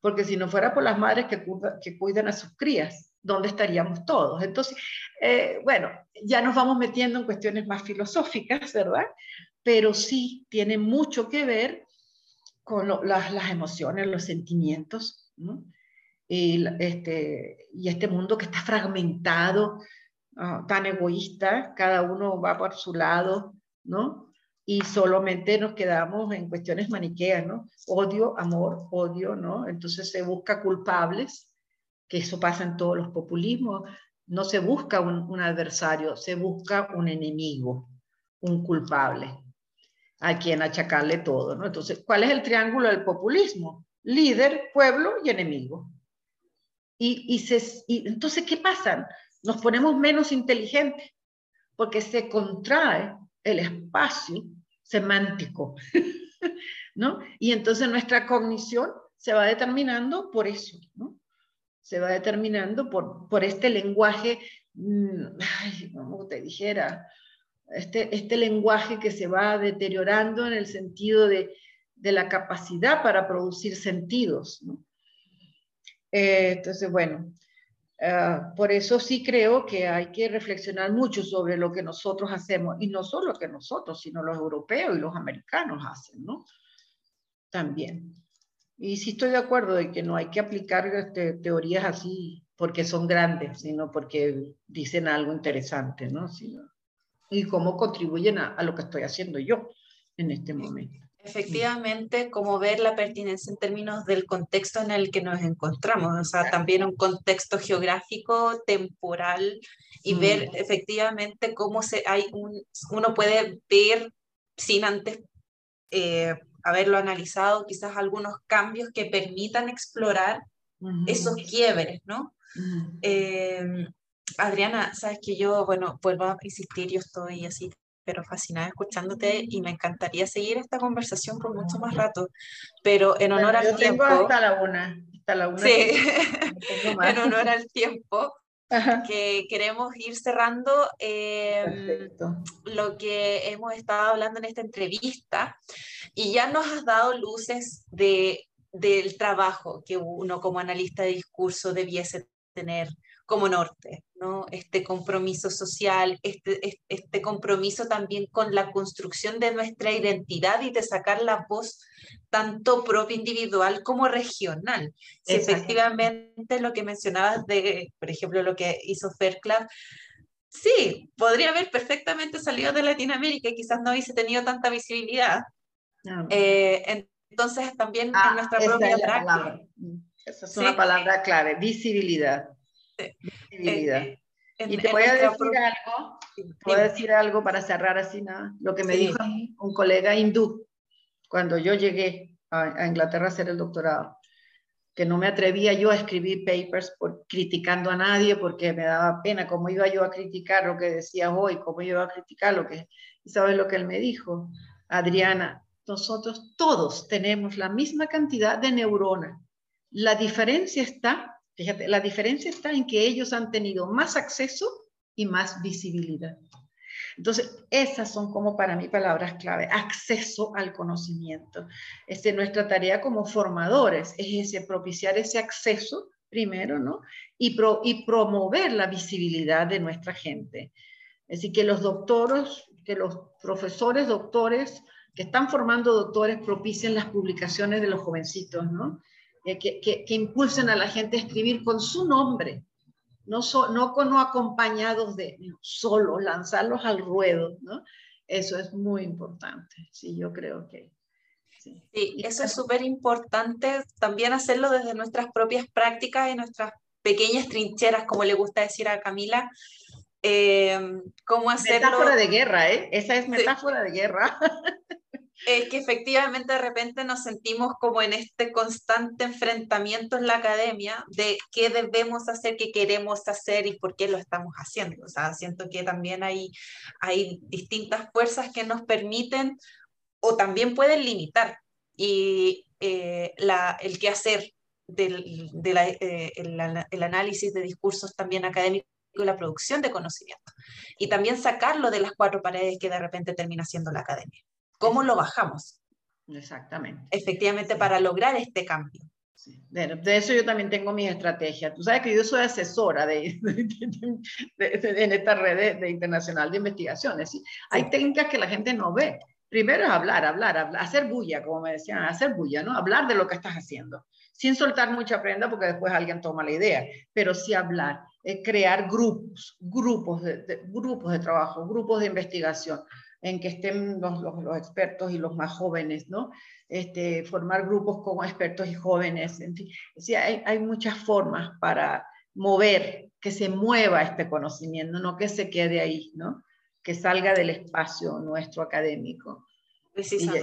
Porque si no fuera por las madres que, cuidan a sus crías, ¿dónde estaríamos todos? Entonces, eh, bueno, ya nos vamos metiendo en cuestiones más filosóficas, ¿verdad? Pero sí tiene mucho que ver con las, emociones, los sentimientos, ¿no? Y este, este mundo que está fragmentado, ah, tan egoísta, cada uno va por su lado, ¿no? Y solamente nos quedamos en cuestiones maniqueas, ¿no? Odio, amor, odio, ¿no? Entonces se busca culpables, que eso pasa en todos los populismos, no se busca un, adversario, se busca un enemigo, un culpable, a quien achacarle todo. ¿no? Entonces, ¿cuál es el triángulo del populismo? Líder, pueblo y enemigo. Y, y, se, y entonces, ¿qué pasa? Nos ponemos menos inteligentes porque se contrae el espacio semántico, ¿no? Y entonces nuestra cognición se va determinando por eso, ¿no? se va determinando por, por este lenguaje, mm, como te dijera, este, este lenguaje que se va deteriorando en el sentido de, de la capacidad para producir sentidos. ¿no? Eh, entonces, bueno, uh, por eso sí creo que hay que reflexionar mucho sobre lo que nosotros hacemos, y no solo que nosotros, sino los europeos y los americanos hacen, ¿no? También. Y sí estoy de acuerdo de que no hay que aplicar este, teorías así porque son grandes, sino porque dicen algo interesante, ¿no? y cómo contribuyen a, lo que estoy haciendo yo en este momento. Efectivamente, cómo ver la pertinencia en términos del contexto en el que nos encontramos, o sea, también un contexto geográfico, temporal, y mm. ver efectivamente cómo se, hay un, uno puede ver sin antes eh, haberlo analizado, quizás algunos cambios que permitan explorar esos quiebres, ¿no? Em, Adriana, sabes que yo, bueno, vuelvo a insistir, yo estoy así, pero fascinada escuchándote y me encantaría seguir esta conversación por mucho más rato, pero en honor al tiempo... hasta la una, hasta la una. Sí, en honor al tiempo, que queremos ir cerrando eh, lo que hemos estado hablando en esta entrevista y ya nos has dado luces de, del trabajo que uno como analista de discurso debiese tener como norte, ¿no? Este compromiso social, este, este compromiso también con la construcción de nuestra identidad y de sacar la voz tanto propia individual como regional. Si efectivamente lo que mencionabas de, por ejemplo, lo que hizo Fairclough, sí, podría haber perfectamente salido de Latinoamérica y quizás no hubiese tenido tanta visibilidad. Eh, entonces, también en ah, nuestra propia práctica. Esa es una palabra clave, visibilidad. Eh, y te voy a decir algo, voy a decir algo para cerrar así nada. Lo que me dijo un colega hindú cuando yo llegué a, Inglaterra a hacer el doctorado, que no me atrevía yo a escribir papers por, criticando a nadie porque me daba pena cómo iba yo a criticar lo que decía hoy, cómo iba a criticar lo que... ¿Sabes lo que él me dijo? Adriana, nosotros todos tenemos la misma cantidad de neuronas. La diferencia está Fíjate, la diferencia está en que ellos han tenido más acceso y más visibilidad. Entonces, esas son como para mí palabras clave, acceso al conocimiento. Este, nuestra tarea como formadores es ese, propiciar ese acceso primero, ¿no? Y, y promover la visibilidad de nuestra gente. Así que los doctores, que los profesores, doctores que están formando doctores propicien las publicaciones de los jovencitos, ¿no? Eh, que, que, impulsen a la gente a escribir con su nombre, no, no, con, no acompañados de, solo, lanzarlos al ruedo, ¿no? Eso es muy importante, sí, yo creo que... Sí, sí eso es súper importante, también hacerlo desde nuestras propias prácticas y nuestras pequeñas trincheras, como le gusta decir a Camila, eh, cómo hacerlo. Metáfora de guerra, ¿eh? Esa es metáfora de guerra. Es que efectivamente de repente nos sentimos como en este constante enfrentamiento en la academia de qué debemos hacer, qué queremos hacer y por qué lo estamos haciendo. O sea, siento que también hay, hay distintas fuerzas que nos permiten o también pueden limitar y eh, la, el qué hacer del, de eh, análisis de discursos también académicos la producción de conocimiento. Y también sacarlo de las cuatro paredes que de repente termina siendo la academia. ¿Cómo lo bajamos? Exactamente. Efectivamente, para lograr este cambio. De, eso yo también tengo mi estrategia. Tú sabes que yo soy asesora de, en esta red de, internacional de investigaciones. ¿sí? Hay técnicas que la gente no ve. Primero es hablar, hablar, hablar, hacer bulla, como me decían, hacer bulla, ¿no? Hablar de lo que estás haciendo, sin soltar mucha prenda porque después alguien toma la idea, pero sí hablar, eh, crear grupos, grupos de, grupos de trabajo, grupos de investigación, en que estén los, los, expertos y los más jóvenes, ¿no? Este, formar grupos con expertos y jóvenes, en fin. hay, hay muchas formas para mover, que se mueva este conocimiento, no que se quede ahí, ¿no? Que salga del espacio nuestro académico.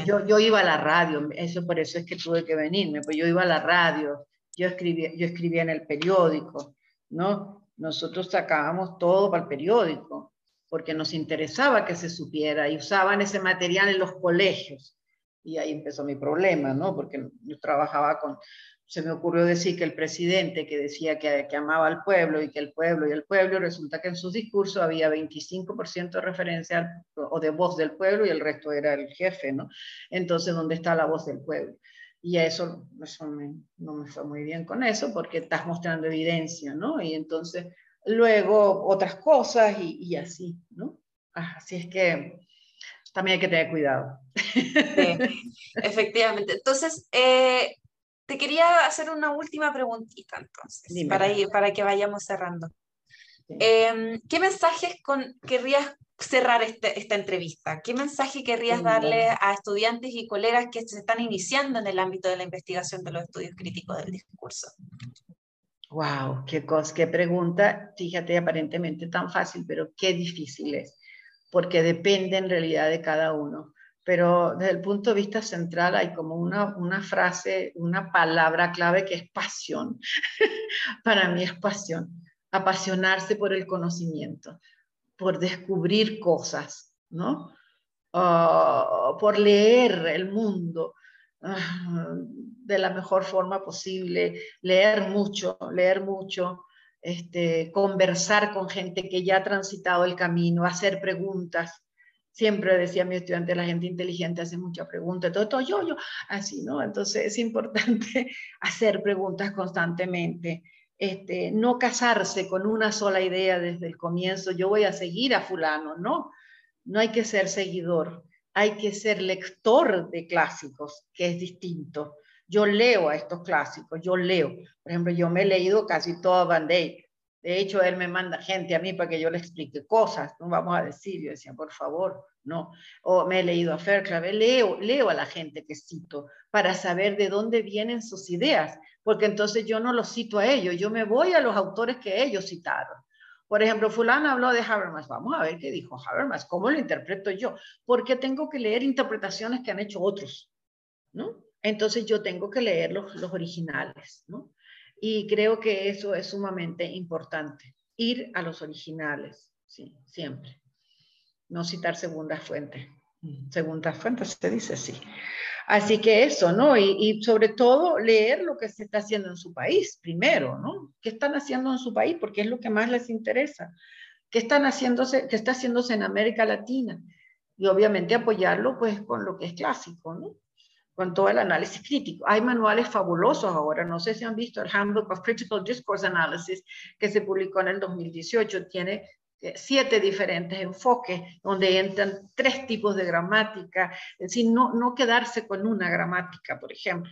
Yo, yo iba a la radio, eso por eso es que tuve que venirme, pues yo iba a la radio, yo escribía, yo escribía en el periódico, ¿no? Nosotros sacábamos todo para el periódico porque nos interesaba que se supiera y usaban ese material en los colegios. Y ahí empezó mi problema, ¿no? Porque yo trabajaba con, se me ocurrió decir que el presidente que decía que, que amaba al pueblo y que el pueblo y el pueblo, resulta que en sus discursos había 25% de referencia o de voz del pueblo y el resto era el jefe, ¿no? Entonces, ¿dónde está la voz del pueblo? Y eso, eso no me fue muy bien con eso porque estás mostrando evidencia, ¿no? Y entonces luego otras cosas y, así, ¿no? Ah, así es que también hay que tener cuidado. efectivamente. Entonces, eh, te quería hacer una última preguntita, entonces, para, para que vayamos cerrando. Em, ¿Qué mensajes con, querrías cerrar este, esta entrevista? ¿Qué mensaje querrías darle a estudiantes y colegas que se están iniciando en el ámbito de la investigación de los estudios críticos del discurso? Wow, qué, cosa, qué pregunta, fíjate, aparentemente tan fácil, pero qué difícil es, porque depende en realidad de cada uno. Pero desde el punto de vista central hay como una, una frase, una palabra clave que es pasión. Para mí es pasión, apasionarse por el conocimiento, por descubrir cosas, ¿no? Ah, por leer el mundo, Ah, de la mejor forma posible, leer mucho, leer mucho, este, conversar con gente que ya ha transitado el camino, hacer preguntas. Siempre decía mi estudiante, la gente inteligente hace muchas preguntas, todo, todo yo, yo, así, ¿no? Entonces es importante hacer preguntas constantemente. Este, no casarse con una sola idea desde el comienzo, yo voy a seguir a fulano, no, no hay que ser seguidor, hay que ser lector de clásicos, que es distinto. Yo leo a estos clásicos, yo leo. Por ejemplo, yo me he leído casi todo Van. De hecho, él me manda gente a mí para que yo le explique cosas, no vamos a decir, yo decía, por favor, no. O me he leído a Fairclough, leo, leo a la gente que cito para saber de dónde vienen sus ideas, porque entonces yo no los cito a ellos, yo me voy a los autores que ellos citaron. Por ejemplo, fulano habló de Habermas. Vamos a ver qué dijo Habermas, cómo lo interpreto yo, porque tengo que leer interpretaciones que han hecho otros, ¿no? Entonces yo tengo que leer los, los originales, ¿no? Y creo que eso es sumamente importante, ir a los originales, sí, siempre. No citar segundas fuentes. Segundas fuentes se dice sí. Así que eso, ¿no? Y, sobre todo leer lo que se está haciendo en su país primero, ¿no? ¿Qué están haciendo en su país? Porque es lo que más les interesa. ¿Qué, están haciéndose, qué está haciéndose en América Latina? Y obviamente apoyarlo pues con lo que es clásico, ¿no? Con todo el análisis crítico. Hay manuales fabulosos ahora, no sé si han visto el Handbook of Critical Discourse Analysis que se publicó en el 2018, tiene eh, siete diferentes enfoques donde entran tres tipos de gramática, es decir, no, no quedarse con una gramática, por ejemplo.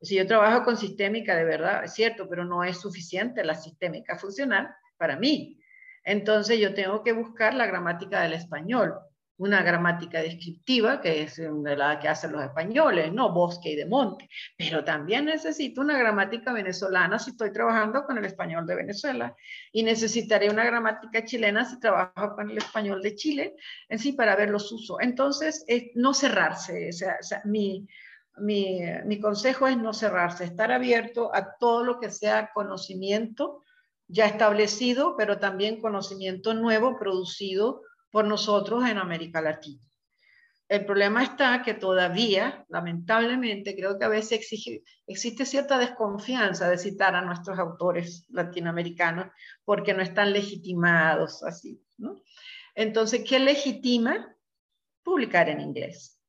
Si yo trabajo con sistémica, de verdad, es cierto, pero no es suficiente la sistémica funcional para mí. Entonces yo tengo que buscar la gramática del español una gramática descriptiva, que es la que hacen los españoles, ¿no? Bosque y de monte, pero también necesito una gramática venezolana si estoy trabajando con el español de Venezuela y necesitaré una gramática chilena si trabajo con el español de Chile, en sí, para ver los usos. Entonces, no cerrarse, mi, mi, mi consejo es no cerrarse, estar abierto a todo lo que sea conocimiento ya establecido, pero también conocimiento nuevo producido por nosotros en América Latina. El problema está que todavía, lamentablemente, creo que a veces existe cierta desconfianza de citar a nuestros autores latinoamericanos porque no están legitimados así. Entonces, ¿qué legitima? Publicar en inglés.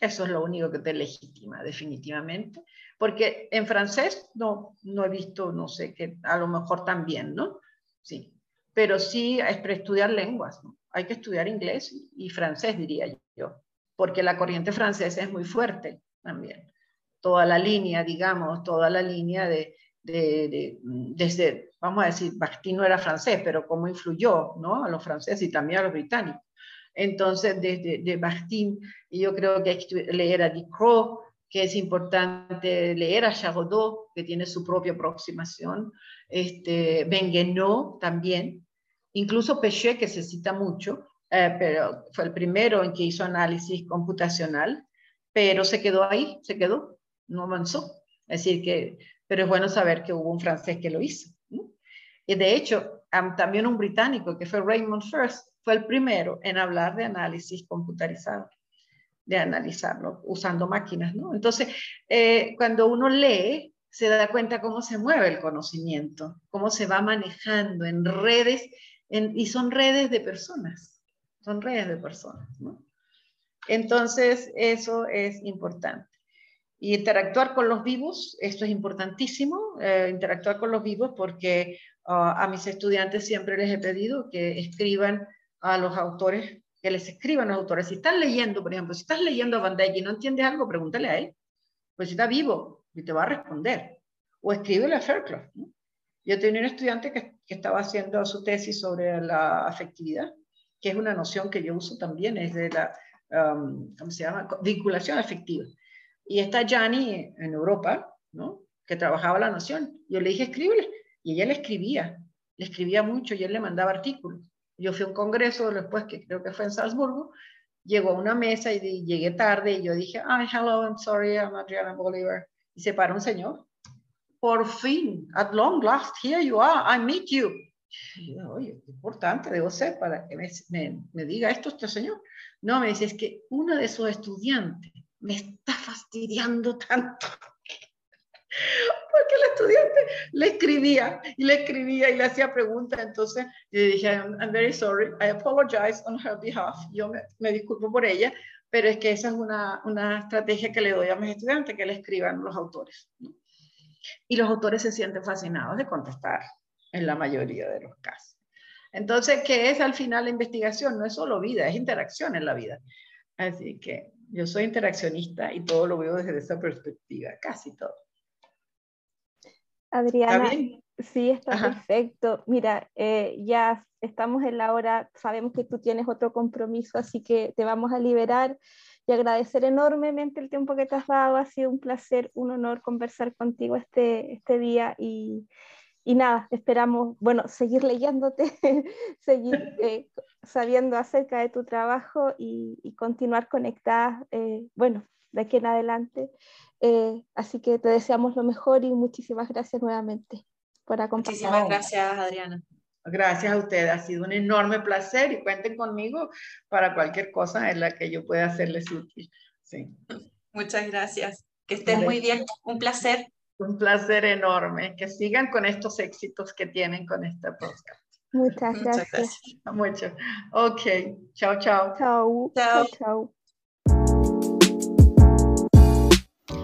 Eso es lo único que te legitima, definitivamente. Porque en francés no, no he visto, no sé, que a lo mejor también, ¿no? Sí. Pero sí es para estudiar lenguas, ¿no? Hay que estudiar inglés y francés, diría yo, porque la corriente francesa es muy fuerte también. Toda la línea, digamos, toda la línea de, desde, vamos a decir, Bakhtin no era francés, pero cómo influyó ¿no? a los franceses y también a los británicos. Entonces, desde de yo creo que hay que leer a Ducrot, que es importante leer a Charodot, que tiene su propia aproximación, este, Benguenot también, Incluso Pechet, que se cita mucho, eh, pero fue el primero en que hizo análisis computacional, pero se quedó ahí, se quedó, no avanzó. Es decir, que, pero es bueno saber que hubo un francés que lo hizo. Y de hecho, también un británico, que fue Raymond First, fue el primero en hablar de análisis computarizado, de analizarlo usando máquinas. Entonces, eh, cuando uno lee, se da cuenta cómo se mueve el conocimiento, cómo se va manejando en redes y son redes de personas, son redes de personas. Entonces, eso es importante. Y interactuar con los vivos, esto es importantísimo, eh, interactuar con los vivos porque ah, a mis estudiantes siempre les he pedido que escriban a los autores, que les escriban a los autores. Si estás leyendo, por ejemplo, si estás leyendo a Dyke y no entiendes algo, pregúntale a él. Pues si está vivo y te va a responder. O escríbele a Fairclough. ¿no? Yo tenía un estudiante que, estaba haciendo su tesis sobre la afectividad, que es una noción que yo uso también, es de la, um, ¿cómo se llama? Vinculación afectiva. Y está Gianni en Europa, ¿no? Que trabajaba la noción. Yo le dije, escríbele. Y ella le escribía, le escribía mucho y él le mandaba artículos. Yo fui a un congreso después, que creo que fue en Salzburgo, llegó a una mesa y llegué tarde y yo dije, ah, hello, I'm sorry, I'm Adriana Bolivar. Y se paró un señor por fin, at long last, here you are, I meet you. Oye, importante debo ser para que me, me, diga esto este señor. No, me dice, es que uno de sus estudiantes me está fastidiando tanto. Porque el estudiante le escribía y le escribía y le hacía preguntas. Entonces yo dije, I'm, very sorry, I apologize on her behalf. Yo me, me, disculpo por ella, pero es que esa es una, una estrategia que le doy a mis estudiantes, que le escriban los autores. ¿no? Y los autores se sienten fascinados de contestar en la mayoría de los casos. Entonces, ¿qué es al final la investigación? No es solo vida, es interacción en la vida. Así que yo soy interaccionista y todo lo veo desde esa perspectiva, casi todo. Adriana, sí, está perfecto. Mira, eh, ya estamos en la hora, sabemos que tú tienes otro compromiso, así que te vamos a liberar y agradecer enormemente el tiempo que te has dado. Ha sido un placer, un honor conversar contigo este, este día y, y nada, esperamos, bueno, seguir leyéndote, seguir eh, sabiendo acerca de tu trabajo y, continuar conectadas, eh, bueno, de aquí en adelante. Eh, así que te deseamos lo mejor y muchísimas gracias nuevamente por acompañarnos. Muchísimas gracias, Adriana. Gracias a ustedes, ha sido un enorme placer y cuenten conmigo para cualquier cosa en la que yo pueda hacerles útil. Sí. Muchas gracias. Que estén muy bien. Un placer. Un placer enorme. Que sigan con estos éxitos que tienen con esta podcast. Muchas gracias. Mucho. Ok. Chao, chao. Chao. Chao. chao.